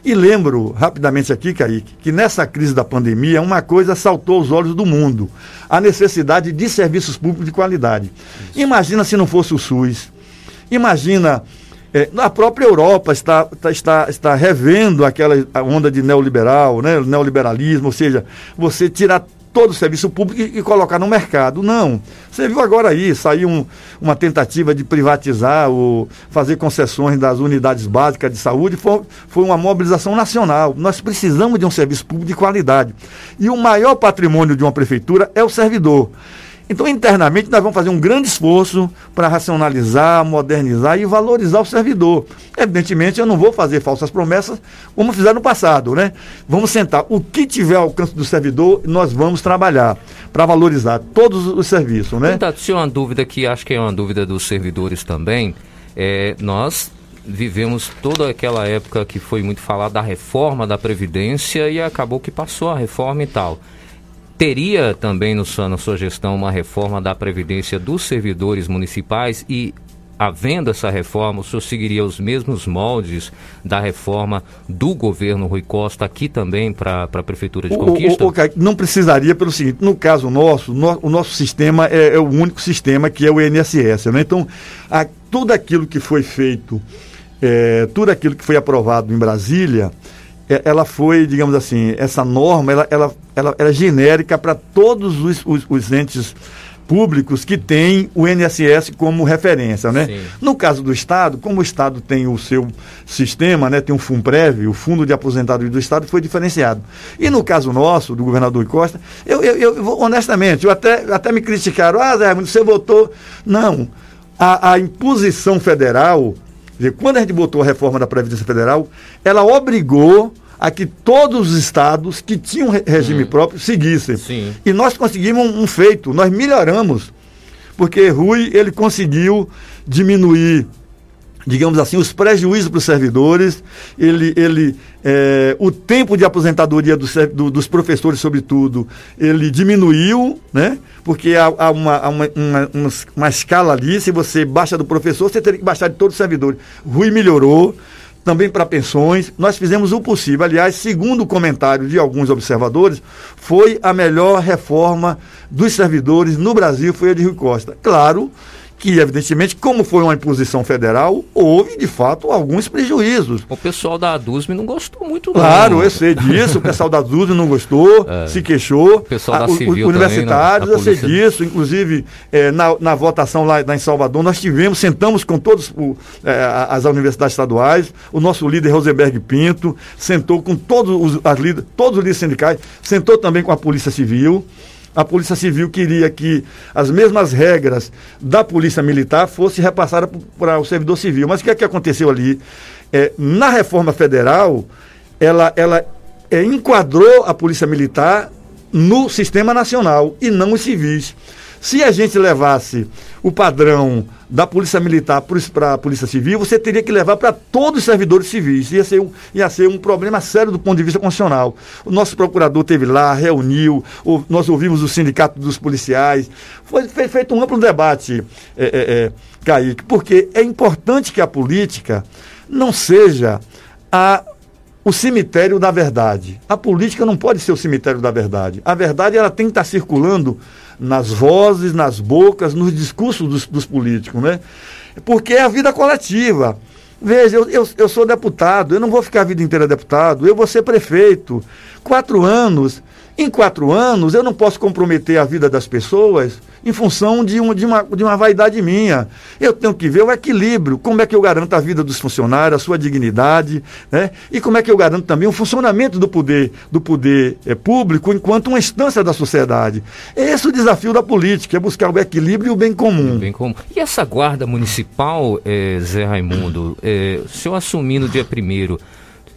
E lembro rapidamente aqui, Kaique, que nessa crise da pandemia, uma coisa saltou aos olhos do mundo: a necessidade de serviços públicos de qualidade. Isso. Imagina se não fosse o SUS. Imagina. É, a própria Europa está, está, está, está revendo aquela onda de neoliberal, né, neoliberalismo, ou seja, você tirar todo o serviço público e, colocar no mercado. Não. Você viu agora aí, saiu um, uma tentativa de privatizar ou fazer concessões das unidades básicas de saúde, foi, foi uma mobilização nacional. Nós precisamos de um serviço público de qualidade. E o maior patrimônio de uma prefeitura é o servidor. Então, internamente, nós vamos fazer um grande esforço para racionalizar, modernizar e valorizar o servidor. Evidentemente, eu não vou fazer falsas promessas como fizeram no passado, né? Vamos sentar. O que tiver ao alcance do servidor, nós vamos trabalhar para valorizar todos os serviços, né? Então, se uma dúvida que acho que é uma dúvida dos servidores também, é, nós vivemos toda aquela época que foi muito falada da reforma da Previdência e acabou que passou a reforma e tal. Teria também no, na sua gestão uma reforma da Previdência dos servidores municipais e havendo essa reforma, o senhor seguiria os mesmos moldes da reforma do governo Rui Costa aqui também para a Prefeitura de Conquista? O, o, o, não precisaria pelo seguinte, no caso nosso, no, o nosso sistema é, é, o único sistema que é o INSS. Né? Então, a, tudo aquilo que foi feito, é, tudo aquilo que foi aprovado em Brasília, ela foi, digamos assim, essa norma, ela, ela, ela, ela é genérica para todos os, os, os, entes públicos que têm o INSS como referência, né? Sim. No caso do Estado, como o Estado tem o seu sistema, né, tem um FUNPREV, o Fundo de Aposentadoria do Estado, foi diferenciado. E no caso nosso, do governador Costa, eu, eu, eu honestamente, eu até, até me criticaram, ah, Zé, você votou... Não, a, a imposição federal Dizer, quando a gente botou a reforma da Previdência Federal, ela obrigou a que todos os estados que tinham regime hum. próprio seguissem. Sim. E nós conseguimos um, um feito, nós melhoramos. Porque Rui, ele conseguiu diminuir digamos assim, os prejuízos para os servidores, ele, ele, é, o tempo de aposentadoria do, do, dos professores, sobretudo, ele diminuiu, né? Porque há, há, uma, uma, uma, uma, escala ali, se você baixa do professor, você teria que baixar de todos os servidores. Rui melhorou, também para pensões, nós fizemos o possível. Aliás, segundo o comentário de alguns observadores, foi a melhor reforma dos servidores no Brasil, foi a de Rui Costa. Claro que, evidentemente, como foi uma imposição federal, houve, de fato, alguns prejuízos. O pessoal da ADUSM não gostou muito, não. Claro, eu sei disso, o pessoal da ADUSM não gostou, é. se queixou. O pessoal da Civil Universitários, também, eu sei disso, inclusive, é, na, na votação lá, lá, em Salvador, nós tivemos, sentamos com todas é, as universidades estaduais, o nosso líder Rosenberg Pinto, sentou com todos os, as líderes, todos os líderes sindicais, sentou também com a Polícia Civil, a Polícia Civil queria que as mesmas regras da Polícia Militar fossem repassadas para o servidor civil. Mas o que é que aconteceu ali? É, na reforma federal, ela, ela é, enquadrou a Polícia Militar no sistema nacional e não os civis. Se a gente levasse o padrão da Polícia Militar para a Polícia Civil, você teria que levar para todos os servidores civis. Ia ser, um, ia ser um problema sério do ponto de vista constitucional. O nosso procurador teve lá, reuniu, ou, nós ouvimos o sindicato dos policiais. Foi, foi feito um amplo debate, é, é, é, Kaique, porque é importante que a política não seja a o cemitério da verdade. A política não pode ser o cemitério da verdade. A verdade ela tem que estar circulando nas vozes, nas bocas, nos discursos dos, dos políticos, né? Porque é a vida coletiva. Veja, eu, eu, eu, sou deputado, eu não vou ficar a vida inteira deputado, eu vou ser prefeito. Quatro anos. Em quatro anos, eu não posso comprometer a vida das pessoas em função de, um, de, uma, de uma vaidade minha. Eu tenho que ver o equilíbrio, como é que eu garanto a vida dos funcionários, a sua dignidade, né? e como é que eu garanto também o funcionamento do poder, do poder é, público enquanto uma instância da sociedade. Esse é o desafio da política, é buscar o equilíbrio e o bem comum. Bem comum. E essa guarda municipal, é, Zé Raimundo, é, o senhor assumir no dia primeiro,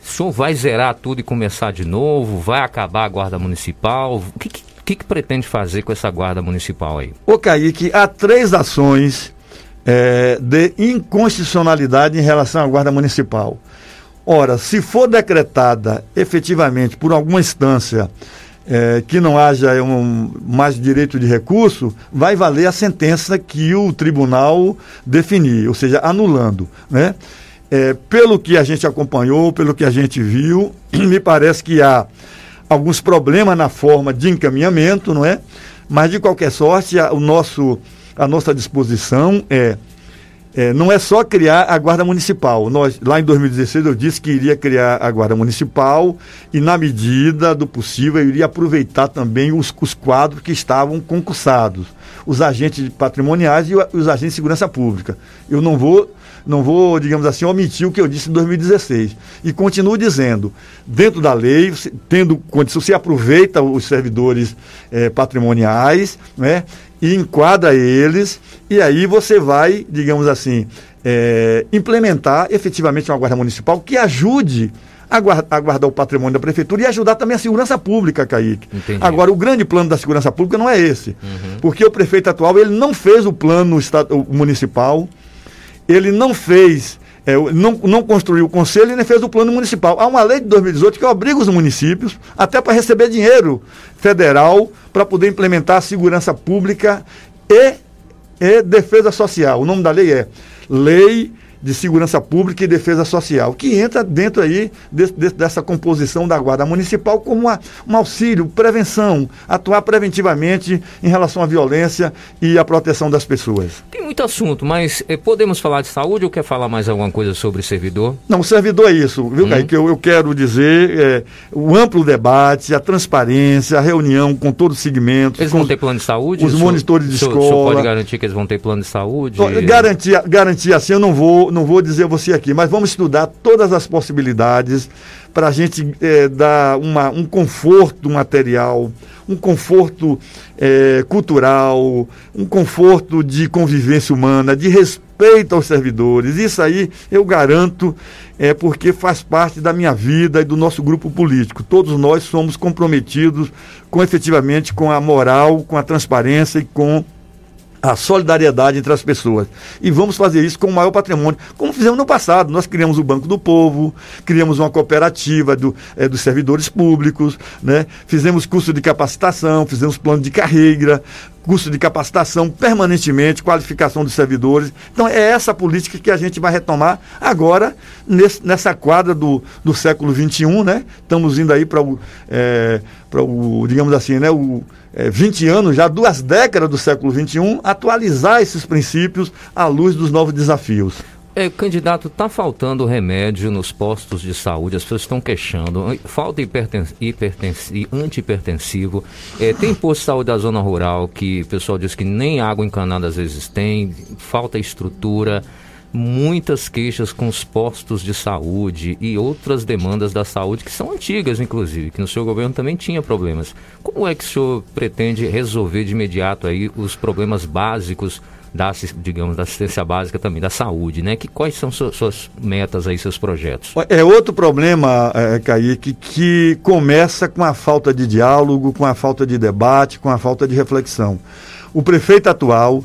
o senhor vai zerar tudo e começar de novo? Vai acabar a guarda municipal? O que, que que, pretende fazer com essa guarda municipal aí? Ô Kaique, há três ações é, de inconstitucionalidade em relação à guarda municipal. Ora, se for decretada efetivamente por alguma instância é, que não haja um, mais direito de recurso, vai valer a sentença que o tribunal definir, ou seja, anulando. Né? É, pelo que a gente acompanhou, pelo que a gente viu, me parece que há alguns problemas na forma de encaminhamento, não é? Mas de qualquer sorte, a, o nosso, a nossa disposição é é, não é só criar a Guarda Municipal. Nós, lá em 2016 eu disse que iria criar a Guarda Municipal e, na medida do possível, eu iria aproveitar também os, os quadros que estavam concursados, os agentes patrimoniais e os agentes de segurança pública. Eu não vou, não vou, digamos assim, omitir o que eu disse em 2016. E continuo dizendo, dentro da lei, tendo condição, se aproveita os servidores é, patrimoniais, né? e enquadra eles, e aí você vai, digamos assim, é, implementar efetivamente uma guarda municipal que ajude a guardar, a guardar, o patrimônio da prefeitura e ajudar também a segurança pública, Kaique. Entendi. Agora, o grande plano da segurança pública não é esse, uhum. porque o prefeito atual ele não fez o plano municipal, ele não fez é, não, não construiu o conselho e nem fez o plano municipal. Há uma lei de 2018 que obriga os municípios, até para receber dinheiro federal, para poder implementar a segurança pública e, e defesa social. O nome da lei é Lei de Segurança Pública e Defesa Social, que entra dentro aí de, de, dessa composição da Guarda Municipal como uma, um auxílio, prevenção, atuar preventivamente em relação à violência e à proteção das pessoas. Tem muito assunto, mas eh, podemos falar de saúde ou quer falar mais alguma coisa sobre servidor? Não, o servidor é isso, viu, hum. Kaique? Eu, eu quero dizer é, o amplo debate, a transparência, a reunião com todos os segmentos. Eles vão ter plano de saúde? Os monitores de escola. O senhor pode garantir que eles vão ter plano de saúde? Garantir, garantir assim eu não vou não vou dizer você aqui, mas vamos estudar todas as possibilidades para a gente é, dar uma, um conforto material, um conforto é, cultural, um conforto de convivência humana, de respeito aos servidores. Isso aí eu garanto, é porque faz parte da minha vida e do nosso grupo político. Todos nós somos comprometidos com efetivamente com a moral, com a transparência e com a solidariedade entre as pessoas. E vamos fazer isso com o maior patrimônio, como fizemos no passado. Nós criamos o Banco do Povo, criamos uma cooperativa do, é, dos servidores públicos, né? fizemos curso de capacitação, fizemos plano de carreira, curso de capacitação permanentemente, qualificação dos servidores. Então é essa política que a gente vai retomar agora, nesse, nessa quadra do, do século XXI, né? Estamos indo aí para o, é, o, digamos assim, né? O, é, 20 anos, já duas décadas do século XXI, atualizar esses princípios à luz dos novos desafios. É, candidato, está faltando remédio nos postos de saúde, as pessoas estão queixando. Falta antihipertensivo. É, tem posto de saúde da zona rural que o pessoal diz que nem água encanada às vezes tem, falta estrutura muitas queixas com os postos de saúde e outras demandas da saúde que são antigas, inclusive, que no seu governo também tinha problemas. Como é que o senhor pretende resolver de imediato aí os problemas básicos da, digamos, da assistência básica também, da saúde, né? Que, quais são suas, suas metas aí, seus projetos? É outro problema, é, Kaique, que começa com a falta de diálogo, com a falta de debate, com a falta de reflexão. O prefeito atual,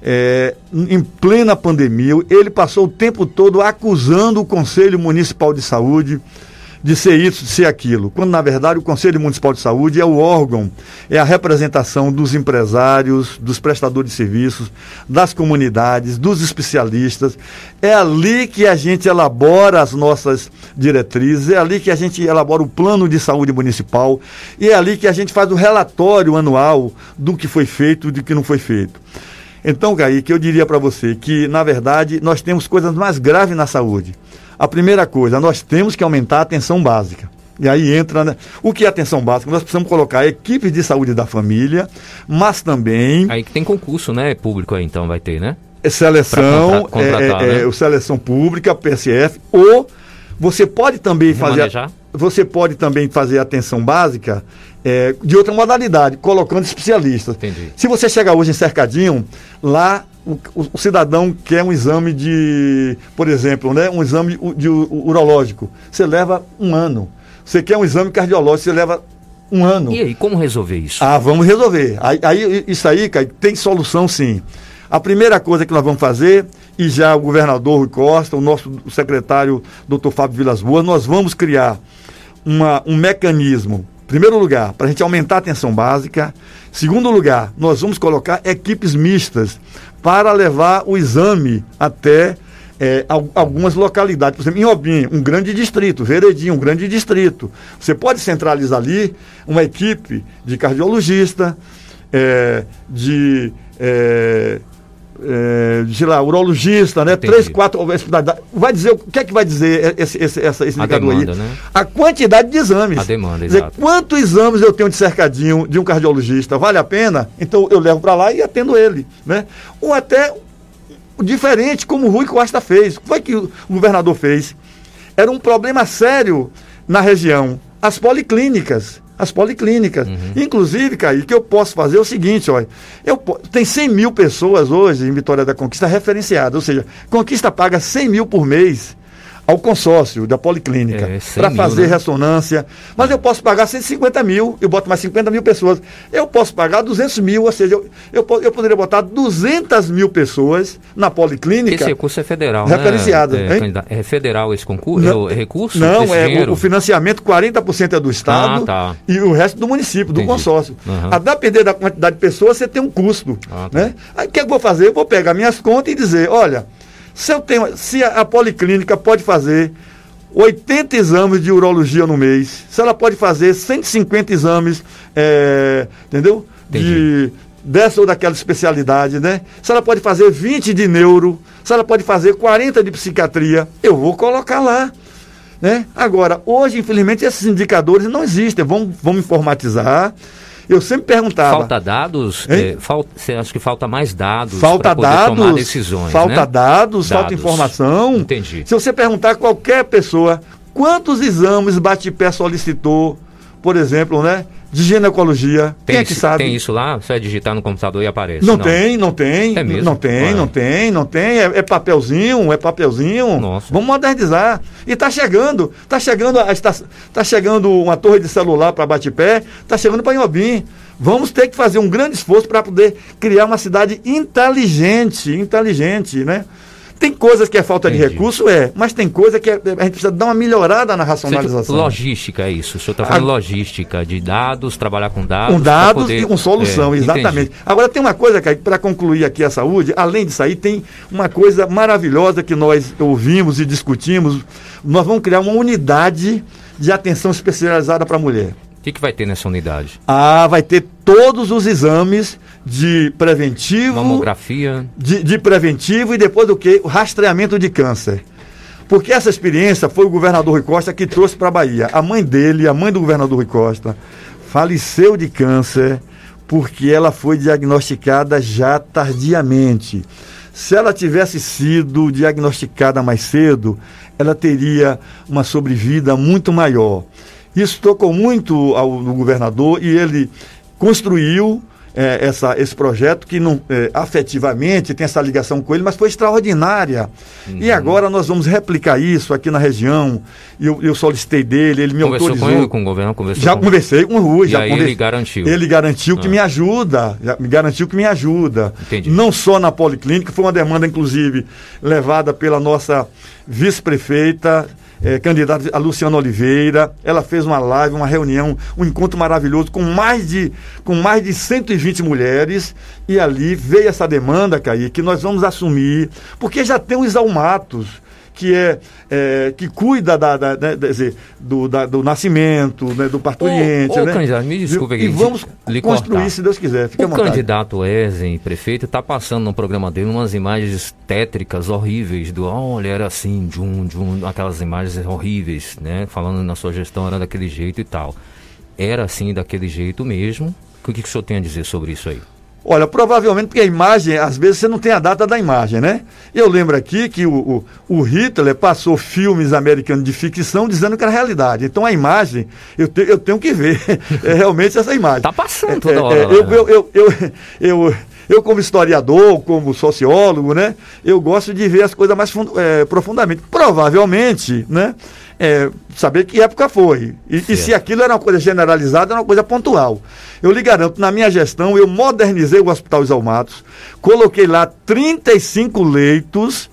é, em plena pandemia, ele passou o tempo todo acusando o Conselho Municipal de Saúde de ser isso, de ser aquilo, quando na verdade o Conselho Municipal de Saúde é o órgão, é a representação dos empresários, dos prestadores de serviços, das comunidades, dos especialistas. É ali que a gente elabora as nossas diretrizes, é ali que a gente elabora o plano de saúde municipal e é ali que a gente faz o relatório anual do que foi feito e do que não foi feito. Então, que eu diria para você que, na verdade, nós temos coisas mais graves na saúde. A primeira coisa, nós temos que aumentar a atenção básica. E aí entra. Né? O que é atenção básica? Nós precisamos colocar equipes de saúde da família, mas também. Aí que tem concurso, né? Público aí, então vai ter, né? É seleção, contra, é, é, né? é, seleção pública, PSF, ou você pode também fazer. Você pode também fazer atenção básica é, de outra modalidade, colocando especialistas. Entendi. Se você chegar hoje em Cercadinho, lá o, o, cidadão quer um exame de, por exemplo, né, um exame de, urológico, você leva um ano. Você quer um exame cardiológico, você leva um ano. E aí, como resolver isso? Ah, vamos resolver. Aí, aí isso aí, Caio, tem solução sim. A primeira coisa que nós vamos fazer, e já o governador Rui Costa, o nosso secretário doutor Fábio Vilas Boas, nós vamos criar uma, um mecanismo, em primeiro lugar, para a gente aumentar a atenção básica. Segundo lugar, nós vamos colocar equipes mistas para levar o exame até é, algumas localidades. Por exemplo, em Obim, um grande distrito, Veredinho, um grande distrito. Você pode centralizar ali uma equipe de cardiologista, é, de é, é, de lá, urologista, né? Entendi. Três, quatro. Vai dizer, o que é que vai dizer esse, esse, essa, esse indicador demanda, aí? Né? A quantidade de exames. A demanda, dizer, exato. Quantos exames eu tenho de cercadinho de um cardiologista? Vale a pena? Então eu levo para lá e atendo ele, né? Ou até diferente, como o Rui Costa fez. O que foi que o governador fez? Era um problema sério na região. As policlínicas as policlínicas. Uhum. Inclusive, Caí, que eu posso fazer é o seguinte, olha, eu, tem 100 mil pessoas hoje em Vitória da Conquista referenciadas, ou seja, Conquista paga 100 mil por mês ao consórcio da Policlínica é, para fazer né? ressonância. Mas eu posso pagar 150 mil, eu boto mais 50 mil pessoas. Eu posso pagar 200 mil, ou seja, eu, eu, eu poderia botar 200 mil pessoas na Policlínica. Esse recurso é federal, referenciado, né? É, é federal esse concurso? Não, é recurso? Não, é o, o, financiamento 40% é do Estado ah, tá. e o resto do município, do Entendi. consórcio. Uhum. A depender da quantidade de pessoas, você tem um custo. Ah, tá. né? Aí o que eu vou fazer? Eu vou pegar minhas contas e dizer, olha se, eu tenho, se a, a policlínica pode fazer 80 exames de urologia no mês, se ela pode fazer 150 exames, é, entendeu? De dessa ou daquela especialidade, né? Se ela pode fazer 20 de neuro, se ela pode fazer 40 de psiquiatria, eu vou colocar lá. Né? Agora, hoje, infelizmente, esses indicadores não existem. Vamos, vamos informatizar eu sempre perguntava. Falta dados? É, falta, você acha que falta mais dados falta dados, tomar decisões? Falta né? dados, dados, falta informação. Entendi. Se você perguntar a qualquer pessoa quantos exames Bate-Pé solicitou, por exemplo, né? De ginecologia. Tem Quem é que isso, sabe? Tem isso lá? Você vai digitar no computador e aparece? Não, não. tem, não tem. É mesmo? Não tem, não tem, não tem. É, é, papelzinho, é papelzinho. Nossa. Vamos modernizar. E está chegando. Está chegando, está, tá chegando uma torre de celular para bate-pé, está chegando para Inhobim. Vamos ter que fazer um grande esforço para poder criar uma cidade inteligente, inteligente, né? Tem coisas que é falta Entendi. de recurso, é, mas tem coisa que é, a gente precisa dar uma melhorada na racionalização. Logística é isso. O senhor está falando a... logística, de dados, trabalhar com dados. Com dados poder... e com solução, é, exatamente. Entendi. Agora tem uma coisa, que para concluir aqui a saúde, além disso aí, tem uma coisa maravilhosa que nós ouvimos e discutimos. Nós vamos criar uma unidade de atenção especializada para a mulher. O que, que vai ter nessa unidade? Ah, vai ter todos os exames de preventivo. Mamografia. De, de preventivo e depois do que? O rastreamento de câncer. Porque essa experiência foi o governador Rui Costa que trouxe para a Bahia. A mãe dele, a mãe do governador Rui Costa, faleceu de câncer porque ela foi diagnosticada já tardiamente. Se ela tivesse sido diagnosticada mais cedo, ela teria uma sobrevida muito maior. Isso tocou muito ao no governador e ele construiu é, essa, esse projeto que não é, afetivamente tem essa ligação com ele, mas foi extraordinária. Uhum. E agora nós vamos replicar isso aqui na região. Eu, eu solicitei dele, ele me conversou autorizou. Com ele, com o governo, conversou já com... conversei com o Rui. E já aí ele garantiu. Ele garantiu ah. que me ajuda, me garantiu que me ajuda. Entendi. Não só na policlínica, foi uma demanda inclusive levada pela nossa vice-prefeita é, candidata a Luciana Oliveira. Ela fez uma live, uma reunião, um encontro maravilhoso com mais de, com mais de 120 mulheres. E ali veio essa demanda, Caí, que nós vamos assumir, porque já tem os almatos que é, é, que cuida da, da, né, dizer, do, da, do nascimento, né, do parturiente. Ô, ô, né? candidato, me desculpe aqui. E vamos lhe construir, cortar. se Deus quiser. Fique o candidato Ezen, prefeito, está passando no programa dele umas imagens tétricas horríveis do olha, era assim, de um, de um, aquelas imagens horríveis, né? Falando na sua gestão era daquele jeito e tal. Era assim, daquele jeito mesmo. O que, que o senhor tem a dizer sobre isso aí? Olha, provavelmente porque a imagem, às vezes você não tem a data da imagem, né? Eu lembro aqui que o, o, o Hitler passou filmes americanos de ficção dizendo que era realidade. Então a imagem, eu, te, eu tenho que ver é, realmente essa imagem. Tá passando toda é, hora. É, eu, eu, eu, eu, eu Eu, como historiador, como sociólogo, né, eu gosto de ver as coisas mais é, profundamente. Provavelmente, né, é, saber que época foi. E, e, se aquilo era uma coisa generalizada, era uma coisa pontual. Eu lhe garanto, na minha gestão, eu modernizei o Hospital Isalmatos, coloquei lá 35 leitos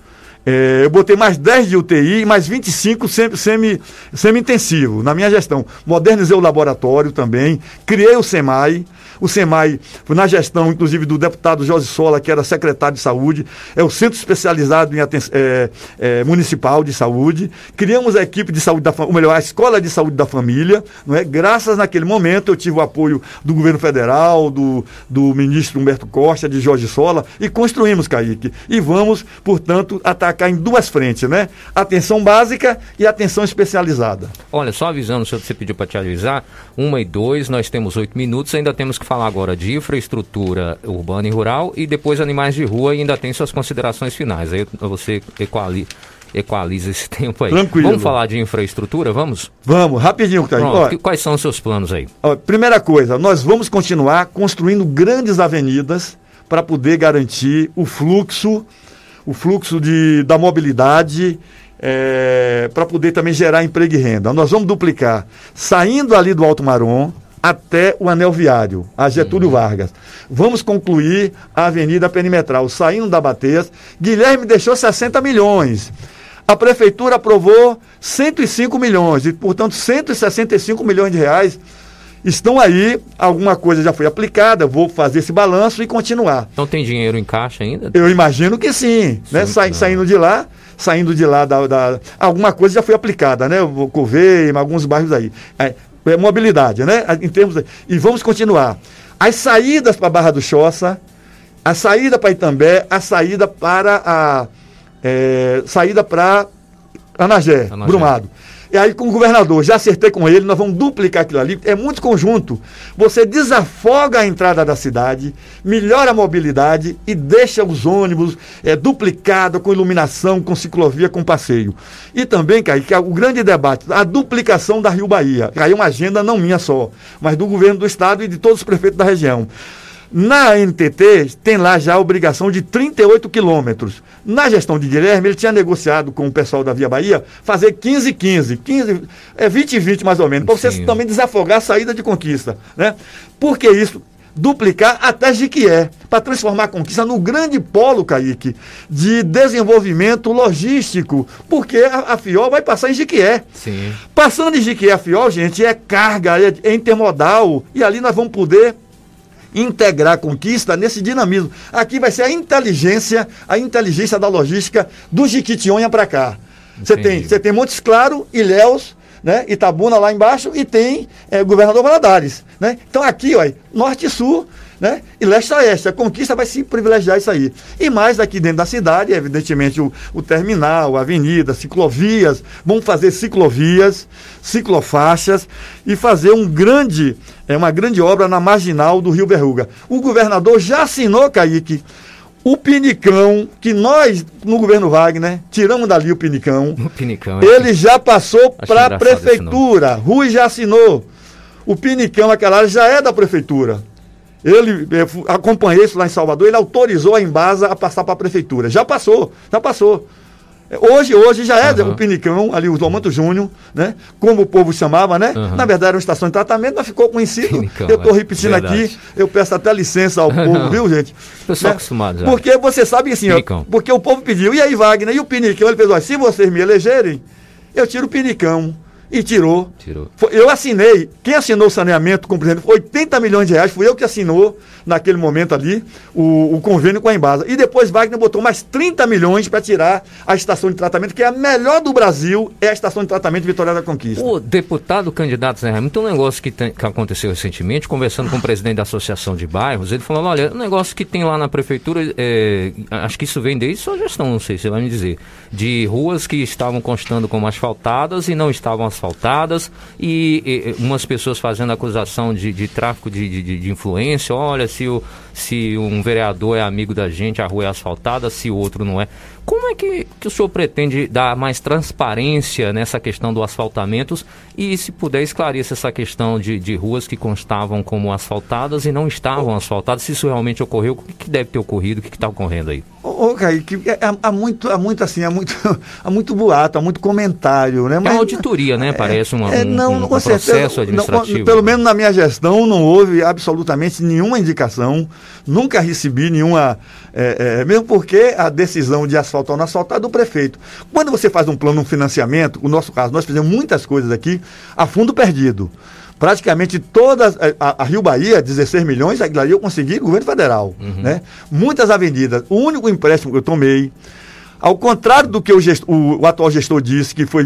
é, eu botei mais 10 de UTI e mais 25 semi-intensivo semi na minha gestão. Modernizei o laboratório também, criei o SEMAI, o SEMAI, na gestão, inclusive, do deputado José Sola, que era secretário de saúde, é o Centro Especializado em é, é, Municipal de Saúde. Criamos a equipe de saúde da ou melhor, a Escola de Saúde da Família. Não é? Graças naquele momento eu tive o apoio do governo federal, do, do ministro Humberto Costa, de Jorge Sola, e construímos, Kaique. E vamos, portanto, atacar em duas frentes, né? Atenção básica e atenção especializada. Olha, só avisando, o senhor você pediu para te avisar, uma e dois, nós temos oito minutos, ainda temos que falar agora de infraestrutura urbana e rural e depois animais de rua e ainda tem suas considerações finais. Aí você equali, equaliza esse tempo aí. Tranquilo. Vamos falar de infraestrutura, vamos? Vamos, rapidinho, Caio. Pronto, quais são os seus planos aí? Ó, primeira coisa, nós vamos continuar construindo grandes avenidas para poder garantir o fluxo, o fluxo de, da mobilidade é, para poder também gerar emprego e renda. Nós vamos duplicar, saindo ali do Alto Marom, até o anel viário, a Getúlio uhum. Vargas. Vamos concluir a Avenida Perimetral, saindo da Bateias. Guilherme deixou 60 milhões. A prefeitura aprovou 105 milhões e, portanto, 165 milhões de reais estão aí. Alguma coisa já foi aplicada. Vou fazer esse balanço e continuar. Não tem dinheiro em caixa ainda? Eu imagino que sim, sim né? Sa saindo de lá, saindo de lá da, da, alguma coisa já foi aplicada, né? O Coveia, alguns bairros aí. É, é, mobilidade, né? Em termos de, e vamos continuar. As saídas para a Barra do Choça, a saída para Itambé, a saída para a é, saída para Anagé, Anagé, Brumado. E aí, com o governador, já acertei com ele, nós vamos duplicar aquilo ali. É muito conjunto. Você desafoga a entrada da cidade, melhora a mobilidade e deixa os ônibus é, duplicados, com iluminação, com ciclovia, com passeio. E também, Kaique, é o grande debate, a duplicação da Rio Bahia. Aí é uma agenda não minha só, mas do governo do estado e de todos os prefeitos da região. Na NTT, tem lá já a obrigação de 38 quilômetros. Na gestão de Guilherme, ele tinha negociado com o pessoal da Via Bahia fazer 15, 15, 15 é 20 20 mais ou menos, para você também desafogar a saída de conquista. Né? Por que isso? duplicar até Jiquié, para transformar a conquista no grande polo, Kaique, de desenvolvimento logístico, porque a, a FIOL vai passar em Jiquié. Sim. Passando em Jiquié a FIOL, gente, é carga, é, é intermodal, e ali nós vamos poder integrar a conquista nesse dinamismo. Aqui vai ser a inteligência, a inteligência da logística do Jiquitinhonha para cá. Você tem, você tem Montes Claro, Ilhéus, né, Itabuna lá embaixo e tem é, Governador Valadares. Né? Então aqui, ó, norte e sul, né? E leste a oeste. A conquista vai se privilegiar isso aí. E mais daqui dentro da cidade, evidentemente, o, o terminal, a avenida, ciclovias. Vamos fazer ciclovias, ciclofaixas e fazer um grande, é, uma grande obra na marginal do Rio Berruga. O governador já assinou, Kaique, o Pinicão, que nós, no governo Wagner, tiramos dali o Pinicão. O Pinicão. É ele já passou para a prefeitura. Rui já assinou. O Pinicão, aquela área, já é da prefeitura. Ele eh, acompanhei isso lá em Salvador, ele autorizou a Embasa a passar para a prefeitura. Já passou, já passou. Hoje, hoje já é uhum. o Pinicão, ali o Tomanto Júnior, né? Como o povo chamava, né? Uhum. Na verdade era uma estação de tratamento, mas ficou conhecido. Pinicão, eu estou é. repetindo aqui, eu peço até licença ao povo, viu, gente? Pessoal né? acostumado já. Porque você sabe assim, ó, porque o povo pediu, e aí, Wagner, e o Pinicão? Ele fez, ó, se vocês me elegerem, eu tiro o Pinicão. E tirou. tirou. Eu assinei. Quem assinou o saneamento com o presidente? 80 milhões de reais. Fui eu que assinou, naquele momento ali, o, o convênio com a Embasa. E depois Wagner botou mais 30 milhões para tirar a estação de tratamento, que é a melhor do Brasil, é a estação de tratamento Vitória da Conquista. O deputado candidato Zé Raimundo, tem um negócio que, tem, que aconteceu recentemente, conversando com o presidente da Associação de Bairros, ele falou: olha, um negócio que tem lá na prefeitura, é, acho que isso vem desde sua gestão, não sei, você vai me dizer, de ruas que estavam constando como asfaltadas e não estavam asfaltadas e, e umas pessoas fazendo acusação de, de tráfico de, de, de, influência. Olha, se, o, se um vereador é amigo da gente, a rua é asfaltada, se o outro não é. Como é que, que o senhor pretende dar mais transparência nessa questão do asfaltamento e, se puder, esclarecer essa questão de, de ruas que constavam como asfaltadas e não estavam asfaltadas, se isso realmente ocorreu, o que deve ter ocorrido, o que está ocorrendo aí? Ô, Kaique, é, é, há, muito, há muito assim, há muito, há muito boato, há muito comentário, né? Mas, é uma auditoria, né? Parece uma, é, não, um, um processo administrativo. Não, pelo menos na minha gestão não houve absolutamente nenhuma indicação, nunca recebi nenhuma, é, é, mesmo porque a decisão de asfaltar ou não asfaltar é do prefeito. Quando você faz um plano, um financiamento, o nosso caso, nós fizemos muitas coisas aqui a fundo perdido praticamente todas, eh, a, a, Rio Bahia, 16 milhões, aquilo ali eu consegui governo federal. Uhum. Né? Muitas avenidas. O único empréstimo que eu tomei, ao contrário do que o, gestor, o, o atual gestor disse, que foi.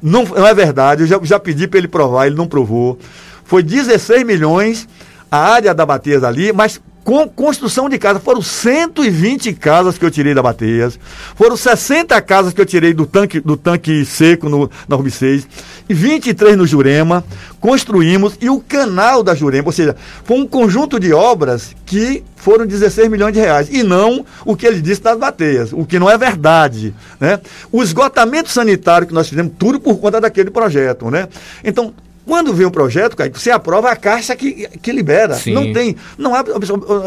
Não, não é verdade, eu já, já pedi para ele provar, ele não provou. Foi 16 milhões a área da Bateza ali, mas com construção de casa. Foram 120 casas que eu tirei da Bateias. Foram 60 casas que eu tirei do tanque, do tanque seco no, na Rubi 6. E 23 no Jurema. Construímos. E o canal da Jurema, ou seja, foi um conjunto de obras que foram 16 milhões de reais. E não o que ele disse das Bateias, o que não é verdade. Né? O esgotamento sanitário que nós fizemos, tudo por conta daquele projeto. Né? Então, quando vem um projeto, você aprova a caixa que, que libera. Sim. Não tem, não há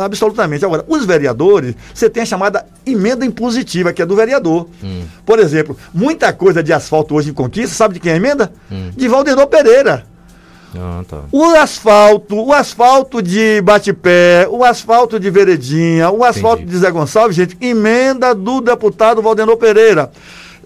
absolutamente. Agora, os vereadores, você tem a chamada emenda impositiva, que é do vereador. Hum. Por exemplo, muita coisa de asfalto hoje em Conquista, sabe de quem é a emenda? Hum. De Valdenor Pereira. Ah, tá. O asfalto, o asfalto de bate-pé, o asfalto de veredinha, o asfalto Entendi. de Zé Gonçalves, gente, emenda do deputado Valdenor Pereira.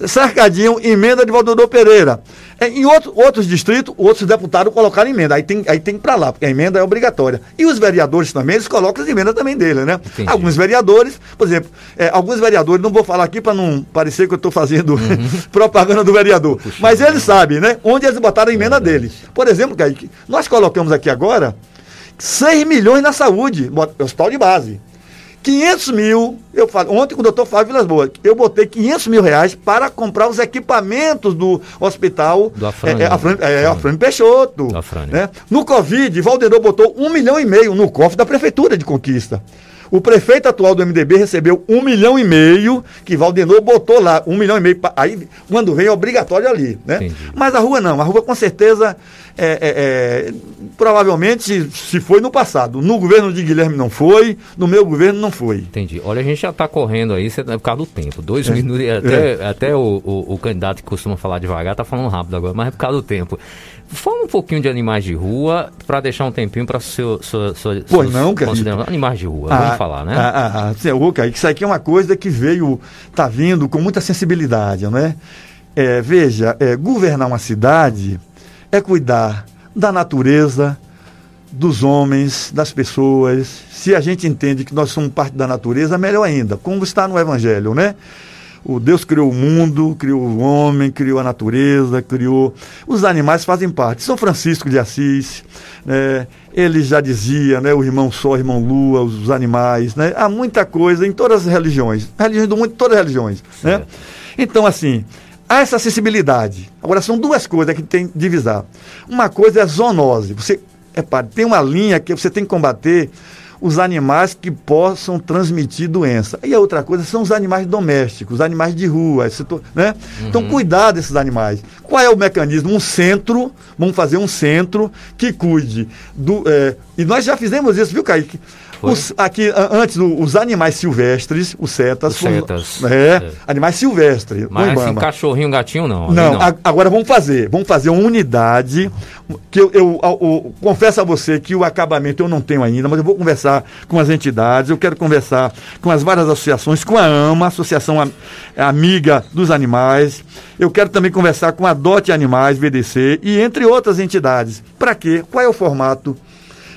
Cercadinho, emenda de Valdenor Pereira. É, em outro, outros distritos, outros deputados colocaram emenda. Aí tem, aí tem para lá, porque a emenda é obrigatória. E os vereadores também, eles colocam as emendas também dele, né? Entendi. Alguns vereadores, por exemplo, é, alguns vereadores, não vou falar aqui para não parecer que eu estou fazendo uhum. propaganda do vereador, Puxa, mas eles sabem, né? Onde eles botaram a emenda é deles. Por exemplo, Kaique, nós colocamos aqui agora 6 milhões na saúde, hospital de base. 500 mil, eu falo, ontem com o doutor Fábio Vilas Boas, eu botei 500 mil reais para comprar os equipamentos do hospital do Afrânio, é, é, Afrânio, é, Afrânio Peixoto. Né? No Covid, Valdeirão botou um milhão e meio no cofre da Prefeitura de Conquista. O prefeito atual do MDB recebeu um milhão e meio, que Valdenor botou lá, um milhão e meio. Aí, quando vem, é obrigatório ali, né? Entendi. Mas a rua não. A rua, com certeza, é, é, é, provavelmente, se foi no passado. No governo de Guilherme não foi, no meu governo não foi. Entendi. Olha, a gente já está correndo aí, você, é por causa do tempo. Dois é. minutos, até, é. até o, o, o, candidato que costuma falar devagar está falando rápido agora, mas é por causa do tempo. Fala um pouquinho de animais de rua para deixar um tempinho para seu, sua, sua, Pois não, cara. Animais de rua, ah, vamos falar, né? Ah, ah, ah, isso aqui é uma coisa que veio, tá vindo com muita sensibilidade, né? É, veja, é, governar uma cidade é cuidar da natureza, dos homens, das pessoas. Se a gente entende que nós somos parte da natureza, melhor ainda, como está no Evangelho, né? O Deus criou o mundo, criou o homem, criou a natureza, criou. Os animais fazem parte. São Francisco de Assis, né? ele já dizia, né? o irmão Sol, o irmão Lua, os, animais. Né? Há muita coisa em todas as religiões. Religiões do mundo, todas as religiões. Né? Então, assim, há essa acessibilidade. Agora, são duas coisas que tem que divisar. Uma coisa é a zoonose. Você, é, tem uma linha que você tem que combater os animais que possam transmitir doença. E a outra coisa são os animais domésticos, os animais de rua. Né? Uhum. Então, cuidar desses animais. Qual é o mecanismo? Um centro, vamos fazer um centro que cuide do. É, e nós já fizemos isso, viu, Kaique? Os, aqui, antes, os animais silvestres, os setas. Os setas. É, é, animais silvestres. Mas assim, cachorrinho, gatinho, não. Não, não. A, agora vamos fazer. Vamos fazer uma unidade. Que eu, eu, eu, eu, confesso a você que o acabamento eu não tenho ainda, mas eu vou conversar com as entidades, eu quero conversar com as várias associações, com a AMA, Associação Amiga dos Animais. Eu quero também conversar com a Dote Animais, VDC, e entre outras entidades. Para quê? Qual é o formato?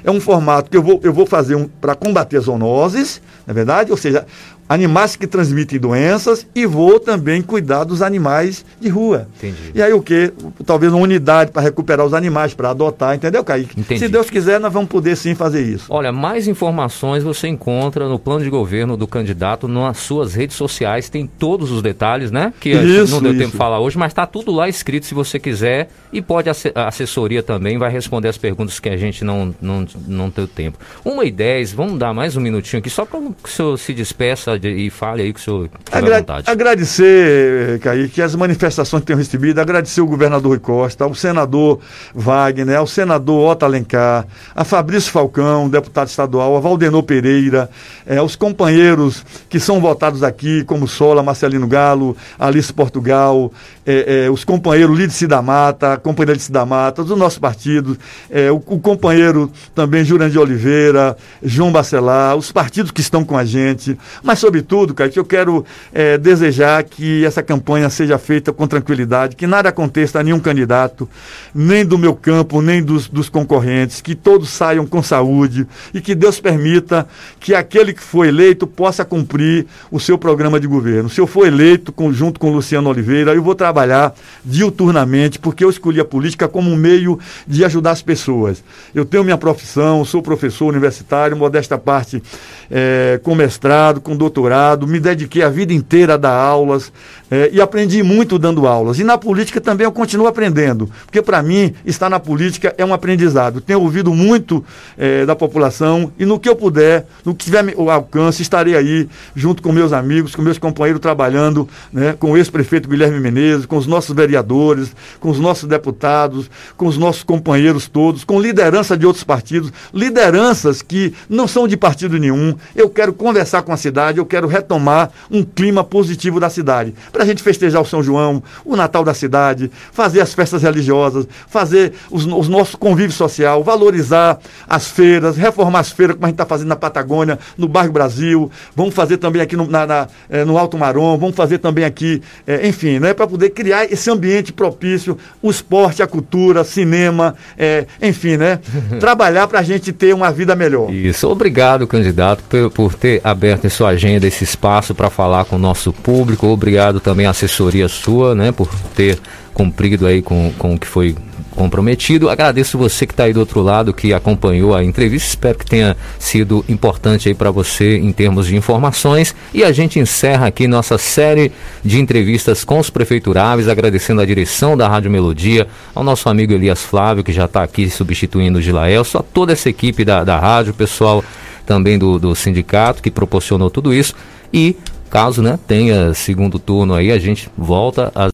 É um formato que eu vou, eu vou fazer um, para combater zoonoses, na é verdade? Ou seja, animais que transmitem doenças e vou também cuidar dos animais de rua. Entendi. E aí o que? Talvez uma unidade para recuperar os animais, para adotar, entendeu, Kaique? Entendi. Se Deus quiser, nós vamos poder sim fazer isso. Olha, mais informações você encontra no plano de governo do candidato nas suas redes sociais, tem todos os detalhes, né? Que isso, não deu isso. tempo de falar hoje, mas está tudo lá escrito se você quiser e pode a assessoria também vai responder as perguntas que a gente não, não, não tem tempo. Uma e dez, vamos dar mais um minutinho aqui, só para que o senhor se despeça de, e fale aí que o senhor Agra vontade. Agradecer, Kaique, as manifestações que tenho recebido, agradecer o governador Rui Costa, ao senador Wagner, ao senador Otto Alencar, a Fabrício Falcão, deputado estadual, a Valdenor Pereira, é, os companheiros que são votados aqui, como Sola, Marcelino Galo, Alice Portugal, é, é, os companheiros Lídice da Mata, companheira Lídice da Mata, do nosso partido, é, o, o, companheiro também Jurandir Oliveira, João Bacelar, os partidos que estão com a gente, mas sobretudo, cara, que eu quero é, desejar que essa campanha seja feita com tranquilidade, que nada aconteça a nenhum candidato, nem do meu campo, nem dos, dos concorrentes, que todos saiam com saúde e que Deus permita que aquele que foi eleito possa cumprir o seu programa de governo. Se eu for eleito com, junto com Luciano Oliveira, eu vou trabalhar diuturnamente, porque eu escolhi a política como um meio de ajudar as pessoas. Eu tenho minha profissão, sou professor universitário, modesta parte é, com mestrado, com doutorado, me dediquei a vida inteira a dar aulas é, e aprendi muito dando aulas. E na política também eu continuo aprendendo, porque para mim estar na política é um aprendizado. Tenho ouvido muito é, da população e no que eu puder, no que tiver o alcance, estarei aí junto com meus amigos, com meus companheiros trabalhando, né, com o ex-prefeito Guilherme Menezes, com os nossos vereadores, com os nossos deputados, com os nossos companheiros todos, com liderança de outros partidos, lideranças que não são de partido nenhum. Eu quero conversar com a cidade, eu quero retomar um clima positivo da cidade. Para a gente festejar o São João, o Natal da cidade, fazer as festas religiosas, fazer os, os nossos convívio social, valorizar as feiras, reformar as feiras, como a gente está fazendo na Patagônia, no bairro Brasil. Vamos fazer também aqui no, na, na, é, no Alto Marom, vamos fazer também aqui, é, enfim, né, para poder criar esse ambiente propício, o esporte, a cultura, cinema, é, enfim, né? Trabalhar para a gente ter uma vida melhor. Isso. Obrigado, candidato, por, por ter aberto em sua agenda esse espaço para falar com o nosso público. Obrigado também à assessoria sua, né, por ter cumprido aí com, com o que foi comprometido. Agradeço você que está aí do outro lado, que acompanhou a entrevista. Espero que tenha sido importante aí para você em termos de informações. E a gente encerra aqui nossa série de entrevistas com os prefeituráveis, agradecendo a direção da Rádio Melodia, ao nosso amigo Elias Flávio, que já está aqui substituindo o Gilaelso, a toda essa equipe da, da rádio, pessoal também do, do sindicato que proporcionou tudo isso. E caso né, tenha segundo turno aí, a gente volta às